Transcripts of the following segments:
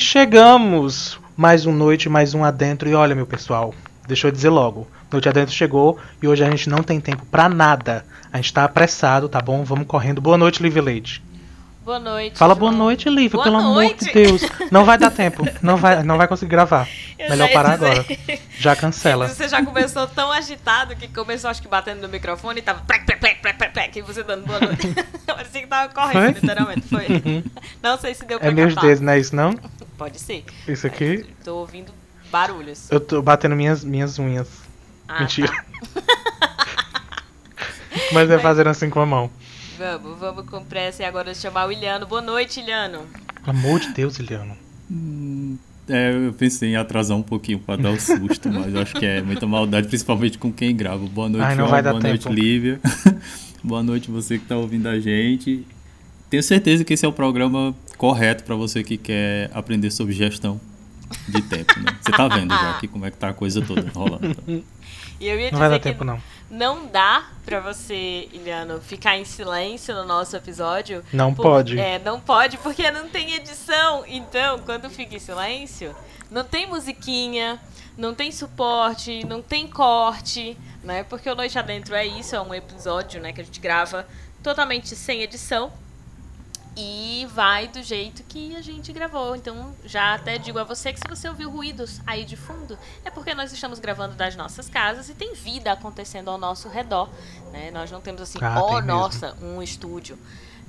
Chegamos! Mais um noite, mais um adentro. E olha, meu pessoal, deixa eu dizer logo. Noite adentro chegou e hoje a gente não tem tempo pra nada. A gente tá apressado, tá bom? Vamos correndo. Boa noite, Liv Leite. Boa noite. Fala João. boa noite, Liv, Boa pelo noite. amor de Deus. Não vai dar tempo. Não vai, não vai conseguir gravar. Eu Melhor parar dizer. agora. Já cancela. Você já começou tão agitado que começou, acho que, batendo no microfone e tava plec, plec, plec, plec, plec, plec, e você dando boa noite. Parecia que tava correndo, Foi? literalmente. Foi. Não sei se deu pra É meus dedos, não é isso não? Pode ser. Isso aqui. Tô ouvindo barulhos. Eu tô batendo minhas, minhas unhas. Ah, Mentira. tá. Mas é fazendo assim com a mão. Vamos, vamos com pressa e agora chamar o Iliano. Boa noite, Iliano. Pelo amor de Deus, Iliano. É, eu pensei em atrasar um pouquinho pra dar o susto, mas eu acho que é muita maldade, principalmente com quem grava. Boa noite, Ai, não João. vai dar Boa tempo. noite, Lívia. Boa noite você que tá ouvindo a gente. Tenho certeza que esse é o programa correto pra você que quer aprender sobre gestão de tempo, né? Você tá vendo já aqui como é que tá a coisa toda rolando. tá? E eu ia Não vai dar que tempo, não. Não dá pra você, Iliano, ficar em silêncio no nosso episódio. Não Por- pode. É, não pode porque não tem edição. Então, quando fica em silêncio, não tem musiquinha, não tem suporte, não tem corte, né? Porque o Noite Adentro é isso, é um episódio, né, que a gente grava totalmente sem edição. E vai do jeito que a gente gravou. Então, já até digo a você que se você ouviu ruídos aí de fundo, é porque nós estamos gravando das nossas casas e tem vida acontecendo ao nosso redor. Né? Nós não temos assim, Ah, ó, tem mesmo. nossa, um estúdio.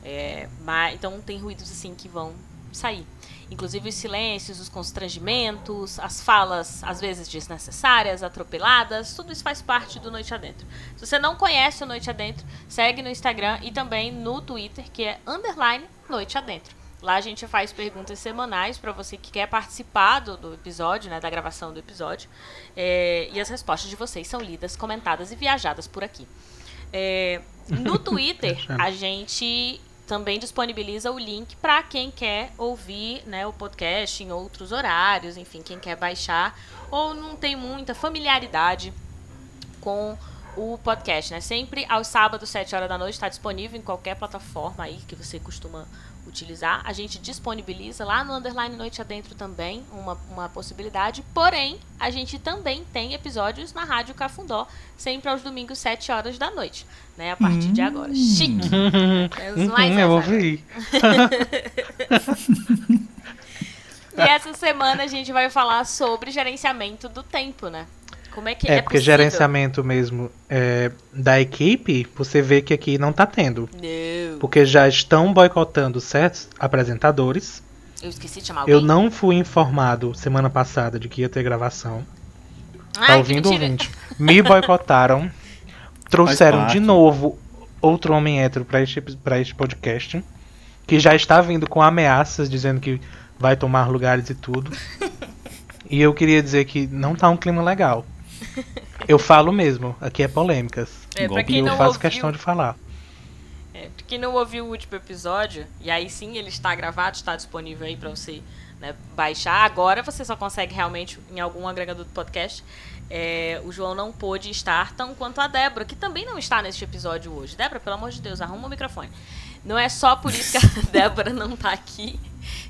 É, mas, então tem ruídos assim que vão sair. Inclusive os silêncios, os constrangimentos, as falas às vezes desnecessárias, atropeladas, tudo isso faz parte do Noite Adentro. Se você não conhece o Noite Adentro, segue no Instagram e também no Twitter, que é underline Noite Adentro. Lá a gente faz perguntas semanais para você que quer participar do, do episódio, né, da gravação do episódio. É, e as respostas de vocês são lidas, comentadas e viajadas por aqui. É, no Twitter, a gente também disponibiliza o link para quem quer ouvir né, o podcast em outros horários, enfim, quem quer baixar ou não tem muita familiaridade com o podcast, né? Sempre aos sábados, 7 horas da noite, está disponível em qualquer plataforma aí que você costuma utilizar. A gente disponibiliza lá no Underline Noite Adentro também uma, uma possibilidade. Porém, a gente também tem episódios na Rádio Cafundó, sempre aos domingos, 7 horas da noite, né? A partir de agora. Chique! Temos mais Hum, eu ouvi. E essa semana a gente vai falar sobre gerenciamento do tempo, né? Como é que é, É, porque possível? gerenciamento mesmo é, da equipe, você vê que aqui não tá tendo. Não. Porque já estão boicotando certos apresentadores. Eu esqueci de chamar alguém. Eu não fui informado semana passada de que ia ter gravação. Ai, tá que ouvindo, ouvinte? Me boicotaram. Trouxeram de novo outro homem hétero pra este, pra este podcast. Que já está vindo com ameaças, dizendo que vai tomar lugares e tudo. e eu queria dizer que não tá um clima legal. Eu falo mesmo, aqui é polêmicas. É, pra E quem eu não faço ouviu, questão de falar. é, pra quem não ouviu o último episódio, e aí sim ele está gravado, está disponível aí pra você né, baixar. Agora você só consegue realmente em algum agregador do podcast. É, o João não pôde estar tão quanto a Débora, que também não está neste episódio hoje. Débora, pelo amor de Deus, arruma o microfone. Não é só por isso que a Débora não tá aqui.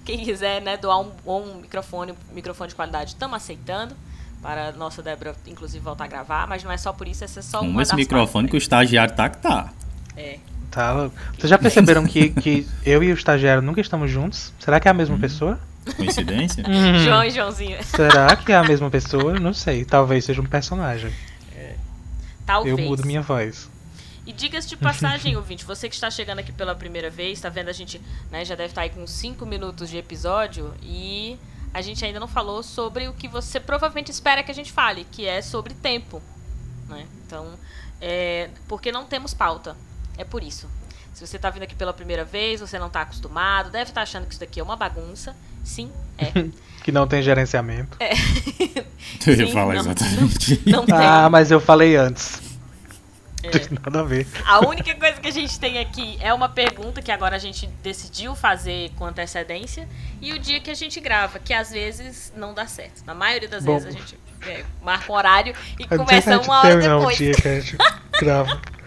Quem quiser né, doar um bom microfone, microfone de qualidade, estamos aceitando. Para a nossa Débora, inclusive, voltar a gravar. Mas não é só por isso, essa é só uma Arruma esse das microfone que o partes, estagiário tá que tá. É. Tá louco. Vocês já perceberam que, que eu e o estagiário nunca estamos juntos? Será que é a mesma pessoa? Coincidência? Hum. João e Joãozinho. Será que é a mesma pessoa? Não sei. Talvez seja um personagem. Talvez. Eu mudo minha voz. E diga-se de passagem, ouvinte, você que está chegando aqui pela primeira vez, tá vendo a gente, né, já deve estar aí com 5 minutos de episódio e a gente ainda não falou sobre o que você provavelmente espera que a gente fale, que é sobre tempo, né? Então, é, porque não temos pauta. É por isso. Se você está vindo aqui pela primeira vez, você não está acostumado, deve estar achando que isso daqui é uma bagunça. Sim, é. Que não tem gerenciamento. Eu ia falar não, exatamente. Não tem. Ah, mas eu falei antes. É. Tem nada a ver. A única coisa que a gente tem aqui é uma pergunta que agora a gente decidiu fazer com antecedência e o dia que a gente grava, que às vezes não dá certo. Na maioria das Bom. vezes a gente é, marca um horário e começa uma hora não, o depois. dia que a gente grava.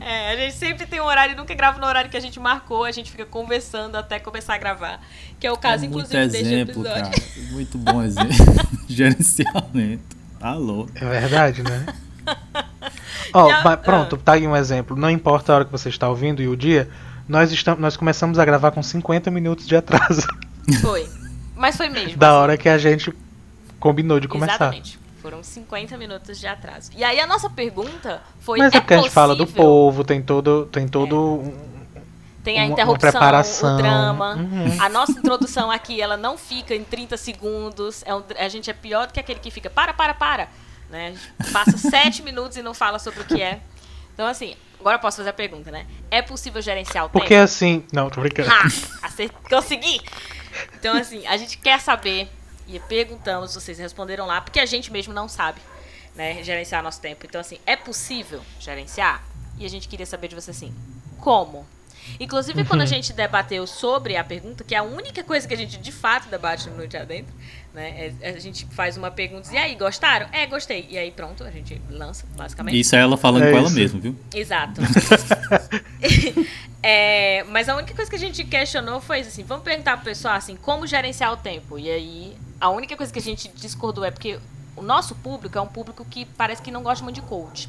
É, a gente sempre tem um horário, nunca grava no horário que a gente marcou, a gente fica conversando até começar a gravar. Que é o caso, É muito inclusive, deste exemplo, episódio. cara. Muito bom exemplo. Gerenciamento. Alô. É verdade, né? Ó, Já- pronto, tá aí um exemplo. Não importa a hora que você está ouvindo e o dia, nós, estamos, nós começamos a gravar com 50 minutos de atraso Foi. Mas foi mesmo. da assim. hora que a gente combinou de começar. Exatamente. Foram 50 minutos de atraso. E aí a nossa pergunta foi. Mas é porque a gente fala do É. povo, tem todo, tem todo um- Tem a interrupção, preparação. o drama. Uhum. A nossa introdução aqui, ela não fica em 30 segundos. É um- a gente é pior do que aquele que fica para, para, para. Né? A gente passa 7 minutos e não fala sobre o que é. Então, assim, agora eu posso fazer a pergunta, né? É possível gerenciar o Porque tempo? assim. Não, tô brincando. Ha! Acert... Consegui! Então, assim, a gente quer saber e perguntamos, vocês responderam lá, porque a gente mesmo não sabe, né, gerenciar nosso tempo. Então, assim, é possível gerenciar? E a gente queria saber de você, assim, como? Inclusive, quando a Uhum. gente debateu sobre a pergunta, que é a única coisa que a gente de fato debate no Noite Adentro, né, é- a gente faz uma pergunta e aí, gostaram? É, gostei. E aí, pronto, a gente lança, basicamente. Isso é ela falando É com ela isso. mesma, viu? Exato. É, mas a única coisa que a gente questionou foi assim, vamos perguntar pro pessoal assim, como gerenciar o tempo. E aí, a única coisa que a gente discordou é porque o nosso público é um público que parece que não gosta muito de coach.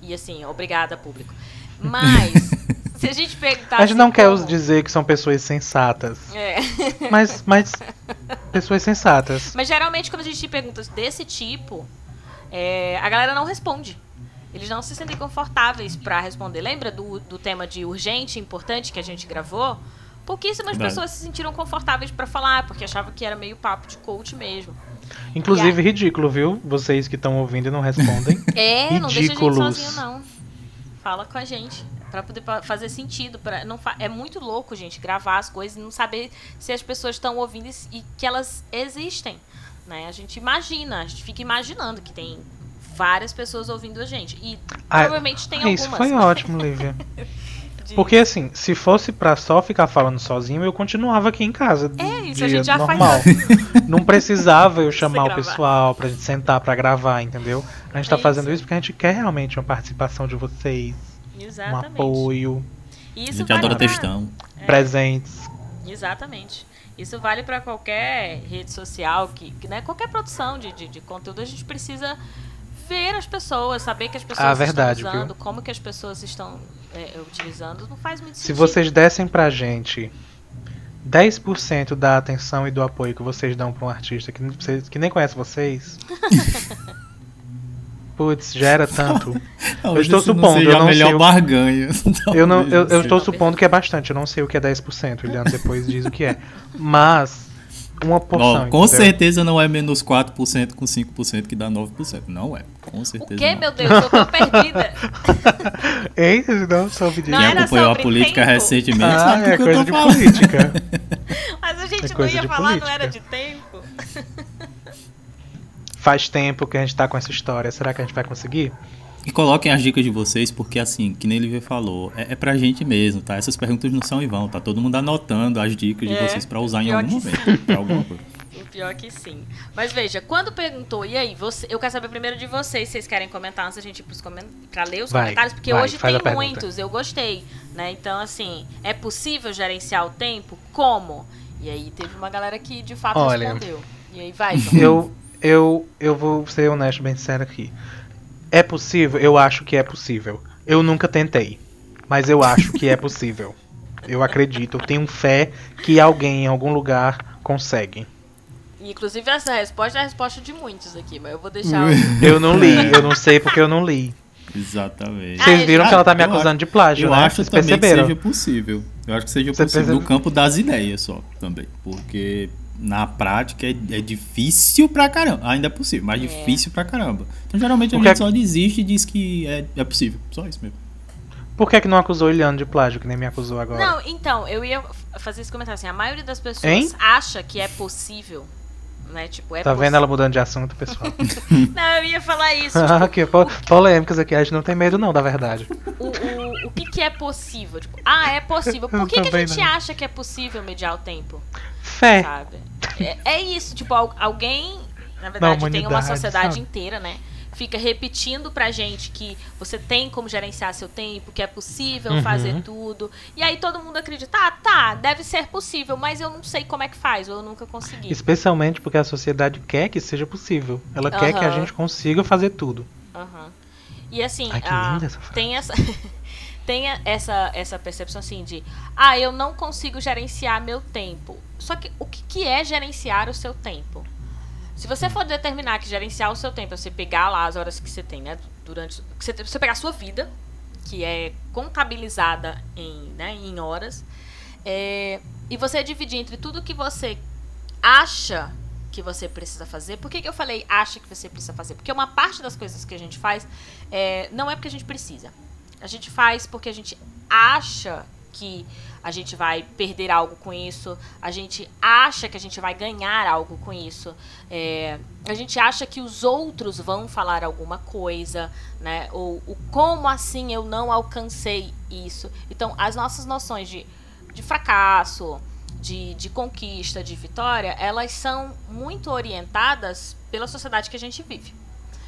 E assim, obrigada, público. Mas, se a gente perguntar. a gente não assim, quer como- dizer que são pessoas sensatas. É. Mas, mas pessoas sensatas. Mas geralmente quando a gente tem perguntas desse tipo, é, a galera não responde. Eles não se sentem confortáveis pra responder. Lembra do, do tema de urgente, importante que a gente gravou? Pouquíssimas Verdade. pessoas se sentiram confortáveis pra falar, porque achavam que era meio papo de coach mesmo. Inclusive, ridículo, viu? Vocês que estão ouvindo e não respondem. É, não deixa a gente Ridículos. sozinho, não. Fala com a gente. Pra poder fazer sentido. Pra, não fa- é muito louco, gente, gravar as coisas e não saber se as pessoas estão ouvindo e e que elas existem. Né? A gente imagina, a gente fica imaginando que tem várias pessoas ouvindo a gente. E Ah, provavelmente tem Isso algumas. foi ótimo, Lívia. de- Porque assim, se fosse pra só ficar falando sozinho, eu continuava aqui em casa. É, isso a gente já faz normal. Não precisava eu chamar o pessoal pra gente sentar pra gravar, entendeu? A gente tá É fazendo isso. isso porque a gente quer realmente uma participação de vocês, um Exatamente. apoio, E A isso gente vale adora pra- textão. presentes. Exatamente. Isso vale para qualquer rede social, que, que, né, qualquer produção de, de, de conteúdo, a gente precisa ver as pessoas, saber que as pessoas Ah, verdade, estão usando, viu? como que as pessoas estão é, utilizando, não faz muito Se sentido. vocês dessem pra gente 10% da atenção e do apoio que vocês dão pra um artista que, que nem conhece vocês. Putz, já era tanto. Talvez estou esse não supondo, seja eu não melhor sei o- barganha. Eu, não, eu, eu Talvez estou supondo que é bastante, eu não sei o que é 10%, o Leandro depois diz o que é. Mas, uma porção. Ó, com entendeu? certeza não é menos 4% com 5% que dá 9%. Não é. Com O certeza que, não. meu Deus? Eu tô perdida. Ei, não soube disso. Não Quem acompanhou a política tempo? recentemente Ah, é eu coisa de falando. política. Mas a gente É não ia falar, não política. era de tempo. Faz tempo que a gente tá com essa história. Será que a gente vai conseguir? E coloquem as dicas de vocês, porque assim, que nem ele falou, é, é pra gente mesmo, tá? Essas perguntas não são em vão, tá todo mundo anotando as dicas de É, vocês pra usar em algum momento. Pra alguma coisa. O pior que sim. Mas veja, quando perguntou, e aí, você, eu quero saber primeiro de vocês, se vocês querem comentar antes da gente ir pros pra ler os Vai, comentários, porque vai, hoje tem a muitos, eu gostei, né? Então, assim, é possível gerenciar o tempo? Como? E aí teve uma galera que de fato Olha, respondeu. E aí vai, João. Eu, eu, eu vou ser honesto, bem sério aqui. É possível? Eu acho que é possível. Eu nunca tentei, mas eu acho que é possível. Eu acredito, eu tenho fé que alguém em algum lugar consegue. Inclusive, essa resposta é a resposta de muitos aqui, mas eu vou deixar. o- Eu não li, eu não sei porque eu não li. Exatamente. Ah, Vocês viram Ah, que ela tá me eu acusando acho- de plágio, Eu né? acho Vocês também perceberam? que seja possível. Eu acho que seja Você possível percebe- no campo das ideias só também. Porque na prática é, é difícil pra caramba. Ainda é possível, mas É. difícil pra caramba. Então geralmente a Porque- gente só desiste e diz que é, é possível. Só isso mesmo. Por que, que não acusou o Iliano de plágio, que nem me acusou agora? Não, então, eu ia fazer esse comentário assim, a maioria das pessoas Hein? acha que é possível, né? Tipo, é tá vendo possível. ela mudando de assunto, pessoal? Não, eu ia falar isso. Ah, tipo, po- polêmicas aqui, a gente não tem medo não, da verdade. o, o, o que, que é possível? Tipo, ah, é possível. Por que, que a gente não. acha que é possível mediar o tempo? Fé. Sabe? É, é isso, tipo, al- alguém, na verdade, tem uma sociedade sabe? inteira, né? Fica repetindo pra gente que você tem como gerenciar seu tempo, que é possível Uhum. fazer tudo. E aí todo mundo acredita, ah, tá, deve ser possível, mas eu não sei como é que faz, ou eu nunca consegui. Especialmente porque a sociedade quer que seja possível. Ela quer que a gente consiga fazer tudo. Aham. E assim, Ai, que a- essa tem essa tem essa essa percepção assim de, ah, eu não consigo gerenciar meu tempo. Só que o que, que é gerenciar o seu tempo? Se você for determinar que gerenciar o seu tempo é você pegar lá as horas que você tem, né, durante você, você pegar a sua vida, que é contabilizada em, né, em horas, é, e você dividir entre tudo que você acha que você precisa fazer. Por que, que eu falei acha que você precisa fazer? Porque uma parte das coisas que a gente faz é, não é porque a gente precisa. A gente faz porque a gente acha que a gente vai perder algo com isso, a gente acha que a gente vai ganhar algo com isso, é, a gente acha que os outros vão falar alguma coisa, né? Ou o como assim eu não alcancei isso. Então, as nossas noções de, de fracasso, de, de conquista, de vitória, elas são muito orientadas pela sociedade que a gente vive.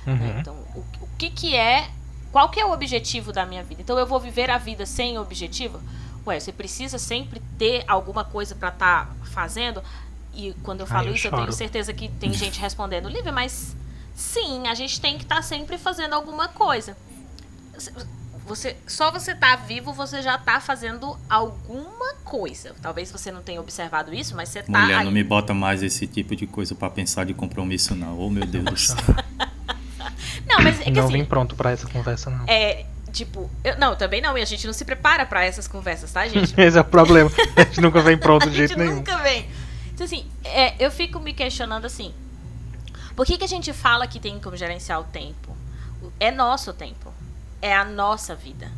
né? Uhum. Então, o, o que que é, qual que é o objetivo da minha vida? Então, eu vou viver a vida sem objetivo? Ué, você precisa sempre ter alguma coisa para estar fazendo? E quando eu Ai, falo eu isso, eu choro. tenho certeza que tem gente respondendo, Lívia, mas sim, a gente tem que estar sempre fazendo alguma coisa. Você, só você tá vivo, você já tá fazendo alguma coisa. Talvez você não tenha observado isso, mas você tá Mulher, aí. não me bota mais esse tipo de coisa pra pensar de compromisso, não. Oh, meu Deus do céu. Não, mas é que não assim, vim pronto pra essa conversa, não. É, tipo, eu, não, também não, e a gente não se prepara pra essas conversas, tá, gente? Esse é o problema. A gente nunca vem pronto a de gente jeito nenhum. nunca vem. Então, assim, é, eu fico me questionando assim, por que, que a gente fala que tem como gerenciar o tempo? É nosso tempo. É a nossa vida.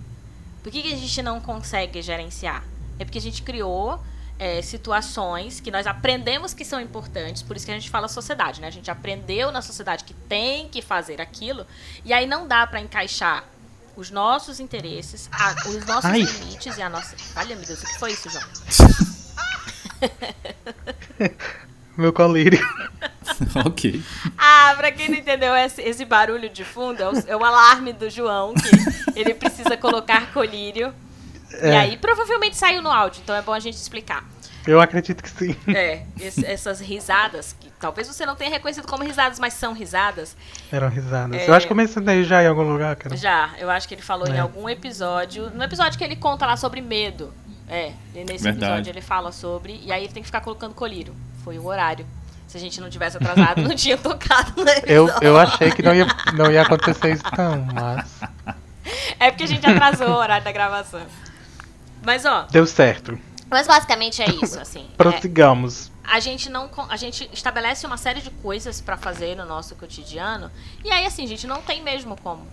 Por que, que a gente não consegue gerenciar? É porque a gente criou é, situações que nós aprendemos que são importantes, por isso que a gente fala sociedade, né? A gente aprendeu na sociedade que tem que fazer aquilo, e aí não dá pra encaixar os nossos interesses, a- os nossos Ai. limites e a nossa. Olha, meu Deus, o que foi isso, João? Meu colírio. ok. Ah, pra quem não entendeu, esse, esse barulho de fundo é o, é o alarme do João, que ele precisa colocar colírio. E É. aí provavelmente saiu no áudio, então é bom a gente explicar. Eu acredito que sim. É, esse- essas risadas, que talvez você não tenha reconhecido como risadas, mas são risadas. Eram risadas. É. Eu acho que eu mencionei já em algum lugar, cara. Já, eu acho que ele falou em É. algum episódio. No episódio que ele conta lá sobre medo. É, e nesse Verdade. episódio ele fala sobre. E aí ele tem que ficar colocando colírio. Foi o horário. Se a gente não tivesse atrasado, não tinha tocado no Eu, eu achei que não ia, não ia acontecer isso não, mas É porque a gente atrasou o horário da gravação. Mas ó, deu certo. Mas basicamente é isso, assim. É, Prossigamos. a gente não a gente estabelece uma série de coisas pra fazer no nosso cotidiano e aí assim, gente, não tem mesmo como.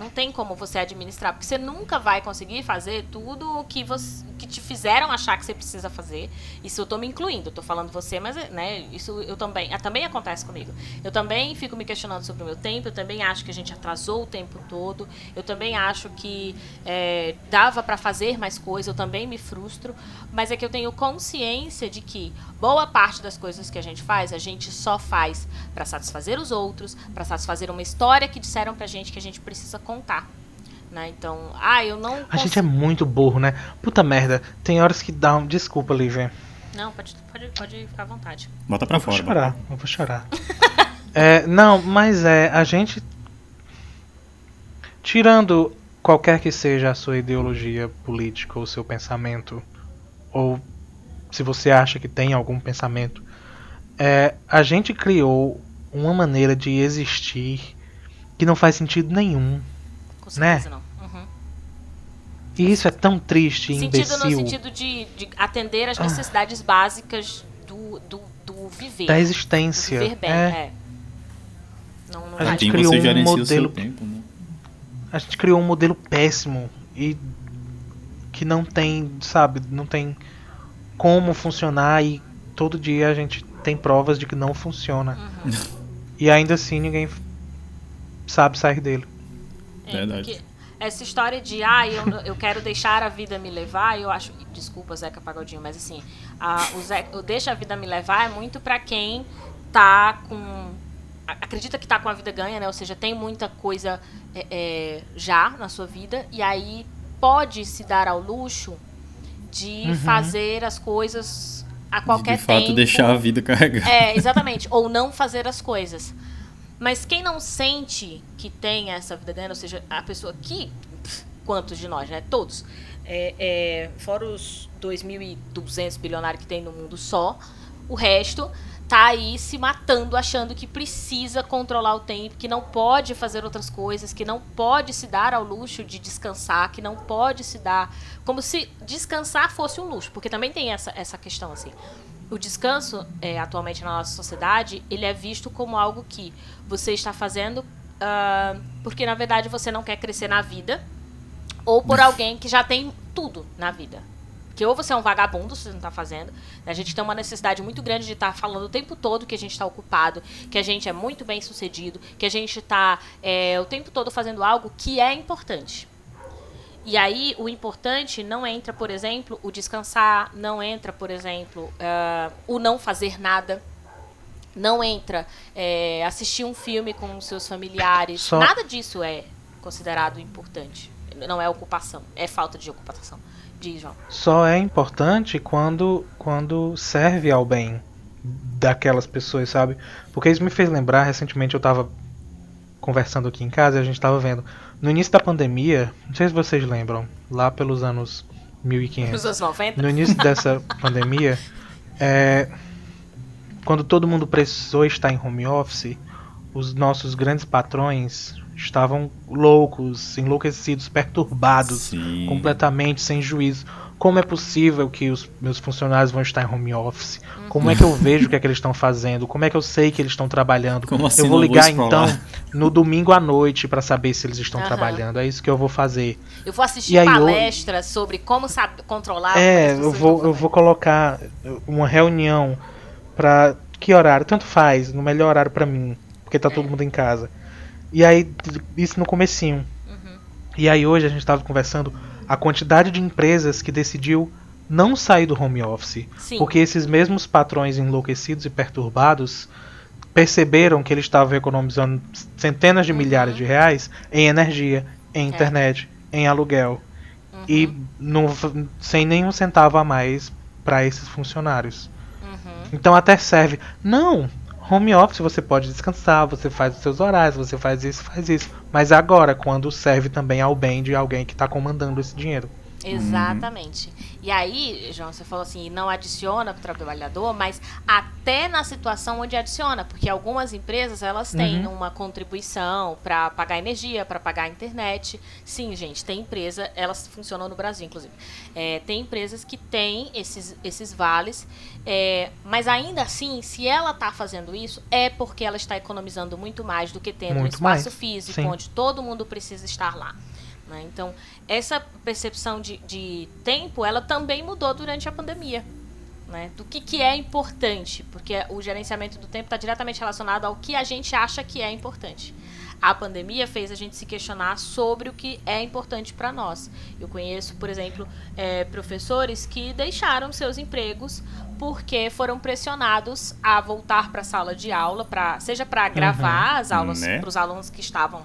Não tem como você administrar, porque você nunca vai conseguir fazer tudo o que você que te fizeram achar que você precisa fazer. Isso eu tô me incluindo, tô falando você, mas né, isso eu também, ah, também acontece comigo. Eu também fico me questionando sobre o meu tempo, eu também acho que a gente atrasou o tempo todo. Eu também acho que é, dava pra fazer mais coisas, eu também me frustro, mas é que eu tenho consciência de que boa parte das coisas que a gente faz, a gente só faz pra satisfazer os outros, pra satisfazer uma história que disseram pra gente que a gente precisa contar. Né? Então, ah, eu não A gente é muito burro, né? Puta merda. Tem horas que dá um. Desculpa, Lívia. Não, pode, pode, pode ficar à vontade. Bota pra Eu vou fora. chorar, eu vou chorar. É, não, mas é, a gente. Tirando qualquer que seja a sua ideologia política ou seu pensamento, ou se você acha que tem algum pensamento, é, a gente criou uma maneira de existir que não faz sentido nenhum. Com Né? certeza não. Uhum. E isso é tão triste e Sentido no imbecil sentido de, de atender Ah. às necessidades básicas do, do, do viver. da do existência. viver bem, é. é. Não, não A gente criou um gerencia modelo- tempo, né? A gente criou um modelo péssimo e que não tem, sabe, não tem como funcionar e todo dia a gente tem provas de que não funciona. Uhum. E ainda assim ninguém sabe sair dele. É, Verdade. essa história de, ah, eu, eu quero deixar a vida me levar, eu acho. Desculpa, Zeca Pagodinho, mas assim, a, o, Ze- o Deixa a Vida Me Levar é muito pra quem tá com acredita que está com a vida ganha, né? Ou seja, tem muita coisa é, é, já na sua vida e aí pode se dar ao luxo de uhum. fazer as coisas a qualquer de, de fato, tempo. deixar a vida carregar. É, exatamente. ou não fazer as coisas. Mas quem não sente que tem essa vida ganha, ou seja, a pessoa que, quantos de nós, né? Todos. É, é, fora os 2.200 bilionários que tem no mundo só, o resto tá aí se matando, achando que precisa controlar o tempo, que não pode fazer outras coisas, que não pode se dar ao luxo de descansar, que não pode se dar. Como se descansar fosse um luxo, porque também tem essa, essa questão assim. O descanso, é, atualmente na nossa sociedade, ele é visto como algo que você está fazendo uh, porque, na verdade, você não quer crescer na vida, ou por alguém que já tem tudo na vida. Que ou você é um vagabundo, se você não está fazendo. A gente tem uma necessidade muito grande de estar tá falando o tempo todo que a gente está ocupado, que a gente é muito bem sucedido, que a gente está é, o tempo todo fazendo algo que é importante. E aí, o importante não entra, por exemplo, o descansar, não entra, por exemplo, uh, o não fazer nada. Não entra é, assistir um filme com seus familiares. Só... Nada disso é considerado importante. Não é ocupação, é falta de ocupação. Diz, João. Só é importante quando, quando serve ao bem daquelas pessoas, sabe? Porque isso me fez lembrar, recentemente eu estava conversando aqui em casa e a gente estava vendo. No início da pandemia, não sei se vocês lembram, lá pelos anos 1500. Nos anos 90? No início dessa pandemia, é, quando todo mundo precisou estar em home office, os nossos grandes patrões estavam loucos, enlouquecidos, perturbados, Sim. completamente sem juízo. Como é possível que os meus funcionários vão estar em home office? Como é que eu vejo o que é que eles estão fazendo? Como é que eu sei que eles estão trabalhando? Como assim eu vou ligar vou então no domingo à noite para saber se eles estão uhum. trabalhando. É isso que eu vou fazer. Eu vou assistir palestras eu... sobre como sabe, controlar. É, eu vou, eu vou colocar uma reunião para que horário? Tanto faz, no melhor horário para mim, porque tá é. todo mundo em casa. E aí, isso no comecinho. Uhum. E aí hoje a gente estava conversando a quantidade de empresas que decidiu não sair do home office. Sim. Porque esses mesmos patrões enlouquecidos e perturbados perceberam que eles estavam economizando centenas de uhum. milhares de reais em energia, em é. internet, em aluguel. Uhum. E não, sem nenhum centavo a mais para esses funcionários. Uhum. Então até serve. Não, home office você pode descansar, você faz os seus horários, você faz isso, faz isso. Mas agora, quando serve também ao bem de alguém que está comandando esse dinheiro. Exatamente. Uhum. E aí, João, você falou assim, não adiciona para o trabalhador, mas até na situação onde adiciona, porque algumas empresas elas têm uhum. uma contribuição para pagar energia, para pagar a internet. Sim, gente, tem empresa, elas funcionam no Brasil, inclusive. É, tem empresas que têm esses, esses vales, é, mas ainda assim, se ela está fazendo isso, é porque ela está economizando muito mais do que tendo muito um espaço mais. físico, Sim. onde todo mundo precisa estar lá. Né? Então, essa percepção de, de tempo, ela também mudou durante a pandemia. Né? Do que, que é importante, porque o gerenciamento do tempo está diretamente relacionado ao que a gente acha que é importante. A pandemia fez a gente se questionar sobre o que é importante para nós. Eu conheço, por exemplo, é, professores que deixaram seus empregos porque foram pressionados a voltar para a sala de aula, pra, seja para gravar uhum, as aulas né? para os alunos que estavam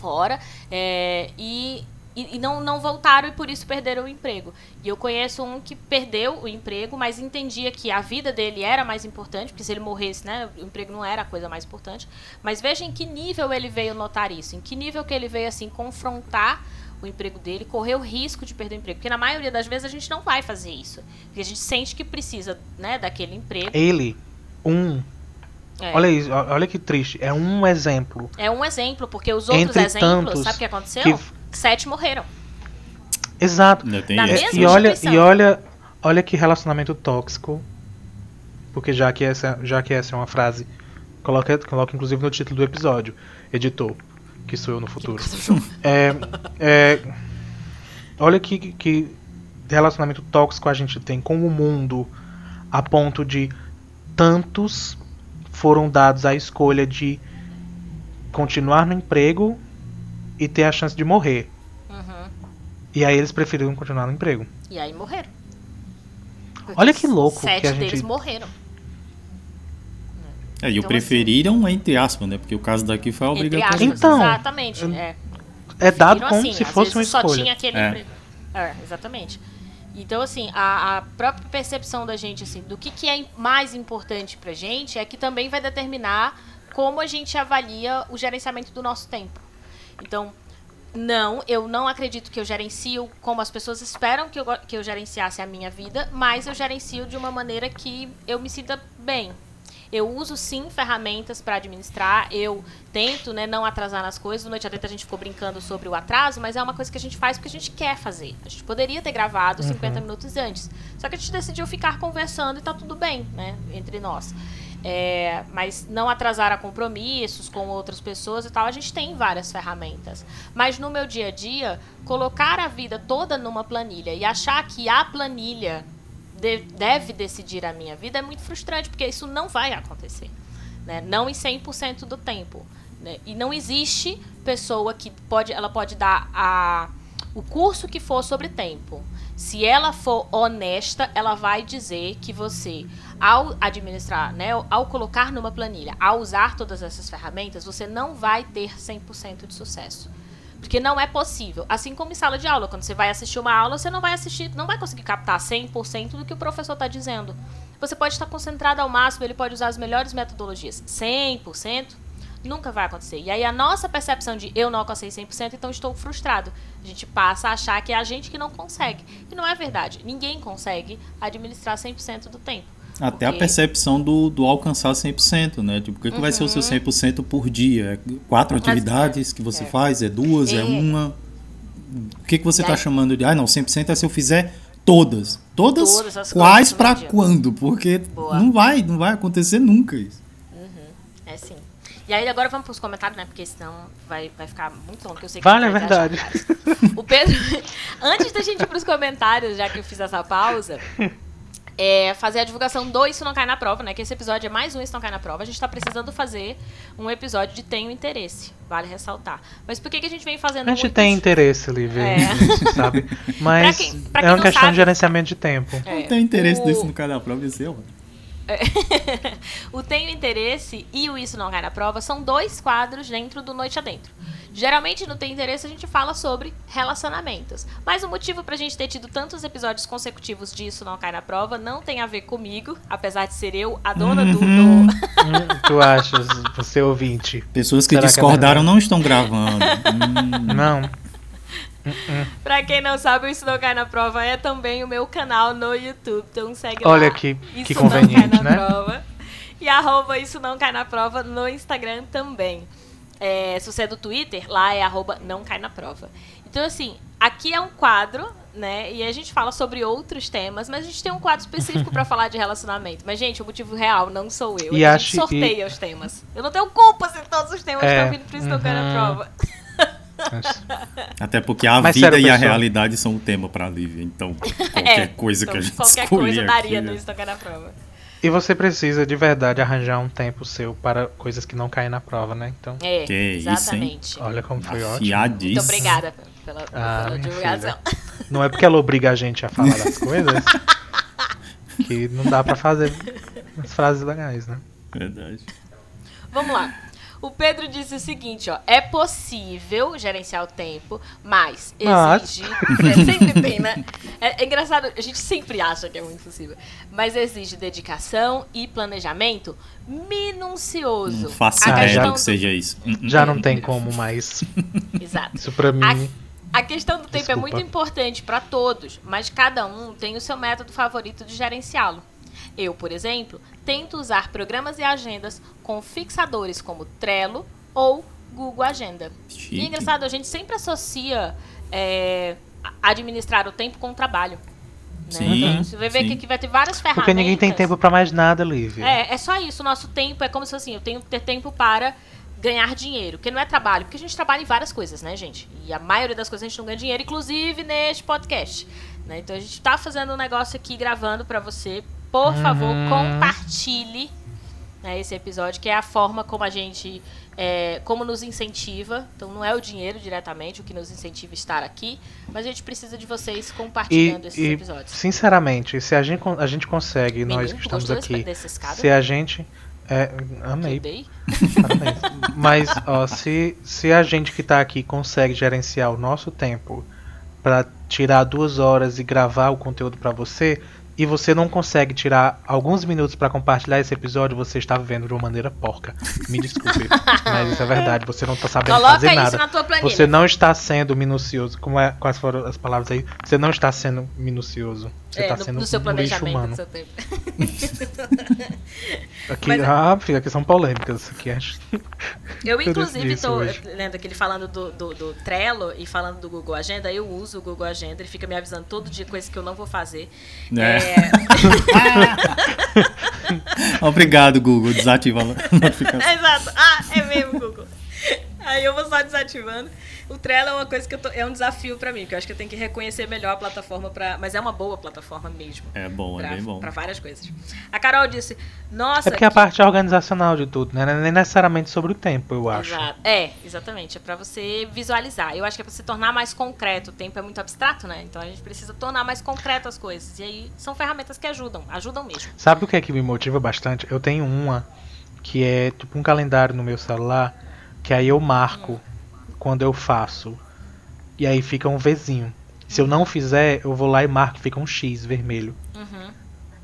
fora é, e, e, não, não voltaram e por isso perderam o emprego. E eu conheço um que perdeu o emprego, mas entendia que a vida dele era mais importante, porque se ele morresse, né, o emprego não era a coisa mais importante. Mas veja em que nível ele veio notar isso, em que nível que ele veio assim confrontar o emprego dele, correr o risco de perder o emprego. Porque na maioria das vezes a gente não vai fazer isso. Porque a gente sente que precisa, né, daquele emprego. Ele, um é. Olha isso, olha que triste. É um exemplo. É um exemplo, porque os outros Entre exemplos, sabe o que aconteceu? Que... Sete morreram. Exato. e olha, e olha, olha que relacionamento tóxico. Porque já que essa, já que essa é uma frase, coloca, coloca inclusive no título do episódio, editor, que sou eu no futuro. É, é, olha que, que relacionamento tóxico a gente tem com o mundo a ponto de tantos foram dados a escolha de continuar no emprego e ter a chance de morrer. Uhum. E aí eles preferiram continuar no emprego. E aí morreram. Porque Olha que louco sete que a gente... deles morreram. É, e o Então, preferiram entre aspas, né? Porque o caso daqui foi aspas, Então, exatamente. É. É dado como assim, se fosse uma vezes Só escolha. tinha aquele. É. pre- É, exatamente. Então, assim, a, a própria percepção da gente, assim, do que, que é mais importante pra gente é que também vai determinar como a gente avalia o gerenciamento do nosso tempo. Então, não, eu não acredito que eu gerencio como as pessoas esperam que eu, que eu gerenciasse a minha vida, mas eu gerencio de uma maneira que eu me sinta bem. Eu uso sim ferramentas para administrar, eu tento né, não atrasar nas coisas. No Noite Adentro a gente ficou brincando sobre o atraso, mas é uma coisa que a gente faz porque a gente quer fazer. A gente poderia ter gravado 50 minutos antes. Só que a gente decidiu ficar conversando e tá tudo bem, né? Entre nós. É, mas não atrasar a compromissos com outras pessoas e tal, a gente tem várias ferramentas. Mas no meu dia a dia, colocar a vida toda numa planilha e achar que a planilha deve decidir a minha vida é muito frustrante, porque isso não vai acontecer. Né? Não em 100% do tempo. né? E não existe pessoa que pode, ela pode dar a, o curso que for sobre tempo. Se ela for honesta, ela vai dizer que você, ao administrar, né, ao colocar numa planilha, ao usar todas essas ferramentas, você não vai ter 100% de sucesso. Porque não é possível. Assim como em sala de aula, quando você vai assistir uma aula, você não vai assistir, não vai conseguir captar 100% do que o professor está dizendo. Você pode estar concentrado ao máximo, ele pode usar as melhores metodologias. 100% nunca vai acontecer. E aí a nossa percepção de eu não alcancei 100%, então estou frustrado. A gente passa a achar que é a gente que não consegue. E não é verdade. Ninguém consegue administrar 100% do tempo. Até a percepção do, do alcançar 100%, né? Tipo, o que, que vai ser o seu 100% por dia? É quatro Uhum. Mas- atividades que você é. faz? É duas? É, É. uma? O que, que você está chamando de. Ah, não, 100% é se eu fizer todas. Todas, Todas as quais para quando? Porque Boa. não vai, não vai acontecer nunca isso. É sim. E aí agora vamos para os comentários, né? Porque senão vai, vai ficar muito longo, que eu sei que Vale, é verdade. O Pedro, antes da gente ir para os comentários, já que eu fiz essa pausa, é fazer a divulgação do Isso Não Cai na Prova, né? Que esse episódio é mais um Isso Não Cai na Prova. A gente está precisando fazer um episódio de Tenho Interesse, vale ressaltar. Mas por que, que a gente vem fazendo A gente muitos- tem interesse, Lívia, É. sabe? Mas Pra quem- pra é quem uma não questão sabe- de gerenciamento de tempo. É, não tem interesse o- desse no cara da prova, ser ótimo. o Tenho Interesse e o Isso Não Cai na Prova são dois quadros dentro do Noite Adentro. Geralmente no Tem Interesse a gente fala sobre relacionamentos. Mas o motivo pra gente ter tido tantos episódios consecutivos de Isso Não Cai na Prova não tem a ver comigo, apesar de ser eu a dona do- Hum, do, tu achas, você ouvinte? Pessoas que Será que é discordaram não estão gravando. Hum, Não. Pra quem não sabe, o Isso Não Cai na Prova é também o meu canal no YouTube. Então segue Olha lá. que- Isso que Não Cai conveniente, na né? Prova. E arroba Isso Não Cai na Prova no Instagram também. É, se você é do Twitter, lá é arroba Não Cai na Prova. Então, assim, aqui é um quadro, né? E a gente fala sobre outros temas, mas a gente tem um quadro específico pra falar de relacionamento. Mas, gente, o motivo real não sou eu. E a gente sorteia os temas. Eu não tenho culpa se todos os temas É, estão vindo pro Isso Não Cai na uhum. Prova. Até porque a Mas vida sério, e a realidade são o tema pra Lívia. Então, qualquer É, coisa que então, a gente Qualquer escolher coisa daria aqui, no Cai na Prova. E você precisa de verdade arranjar um tempo seu para coisas que não caem na prova, né? Então, É, Que isso, hein? exatamente. olha como foi ótimo. Muito obrigada pela, Ah, pela divulgação. Não é porque ela obriga a gente a falar das coisas que não dá pra fazer as frases legais, né? Verdade. Vamos lá. O Pedro disse o seguinte, ó. É possível gerenciar o tempo, mas Mas. exige. É, sempre tem, né? É, é engraçado, a gente sempre acha que é muito possível. Mas exige dedicação e planejamento minucioso. Não faço A ideia já- do que seja isso. Hum, hum. Já não tem como mais. Exato. Isso pra mim. A questão do tempo é Desculpa. muito importante para todos, mas cada um tem o seu método favorito de gerenciá-lo. Eu, por exemplo, tento usar programas e agendas com fixadores como Trello ou Google Agenda. Chique. E é engraçado, a gente sempre associa é, administrar o tempo com o trabalho. Né? Sim, então, você vai ver sim. que aqui vai ter várias ferramentas. Porque ninguém tem tempo pra mais nada, Lívia. É, é só isso. O nosso tempo é como se assim, eu tenho que ter tempo para ganhar dinheiro. Porque não é trabalho, porque a gente trabalha em várias coisas, né, gente? E a maioria das coisas a gente não ganha dinheiro, inclusive neste podcast. né? Então a gente tá fazendo um negócio aqui, gravando pra você. Por favor, Uhum. compartilhe né, esse episódio, que é a forma como a gente. é, como nos incentiva. Então não é o dinheiro diretamente o que nos incentiva a estar aqui, mas a gente precisa de vocês E, compartilhando esses e, episódios. sinceramente, se a gente, a gente consegue, nós Menino, que estamos aqui, se a gente É, amei. Mas, ó, se, se a gente que tá aqui consegue gerenciar o nosso tempo pra tirar duas horas e gravar o conteúdo pra você, e você não consegue tirar alguns minutos pra compartilhar esse episódio, você está vivendo de uma maneira porca. Me desculpe, mas isso é verdade. Você não tá sabendo Coloca fazer isso nada. na tua planilha. Você não está sendo minucioso. Como é, quais foram as palavras aí? Você não está sendo minucioso. Você é, está no, sendo no seu um lixo planejamento humano. do seu tempo. Aqui, Mas- ah, filha, aqui são polêmicas. Aqui é... Eu, Eu inclusive, hoje. lendo aquele falando do, do, do Trello e falando do Google Agenda. Eu uso o Google Agenda, ele fica me avisando todo dia coisas que eu não vou fazer. É. É, Obrigado, Google. Desativa a notificação. Exato. Ah, é mesmo, Google. Aí eu vou só desativando. O Trello é uma coisa que eu tô, é um desafio pra mim, que eu acho que eu tenho que reconhecer melhor a plataforma para, mas é uma boa plataforma mesmo. É bom, é Pra, bem bom. pra várias coisas. A Carol disse: "Nossa, É porque a parte organizacional de tudo, né? Não é nem necessariamente sobre o tempo, eu acho. Exato. É, exatamente. É pra você visualizar. Eu acho que é pra você tornar mais concreto. O tempo é muito abstrato, né? Então a gente precisa tornar mais concreto as coisas. E aí são ferramentas que ajudam. Ajudam mesmo. Sabe o que é que me motiva bastante? Eu tenho uma que é tipo um calendário no meu celular, que aí eu marco quando eu faço. E aí fica um Vzinho. Se eu não fizer, eu vou lá e marco, fica um X vermelho. Uhum.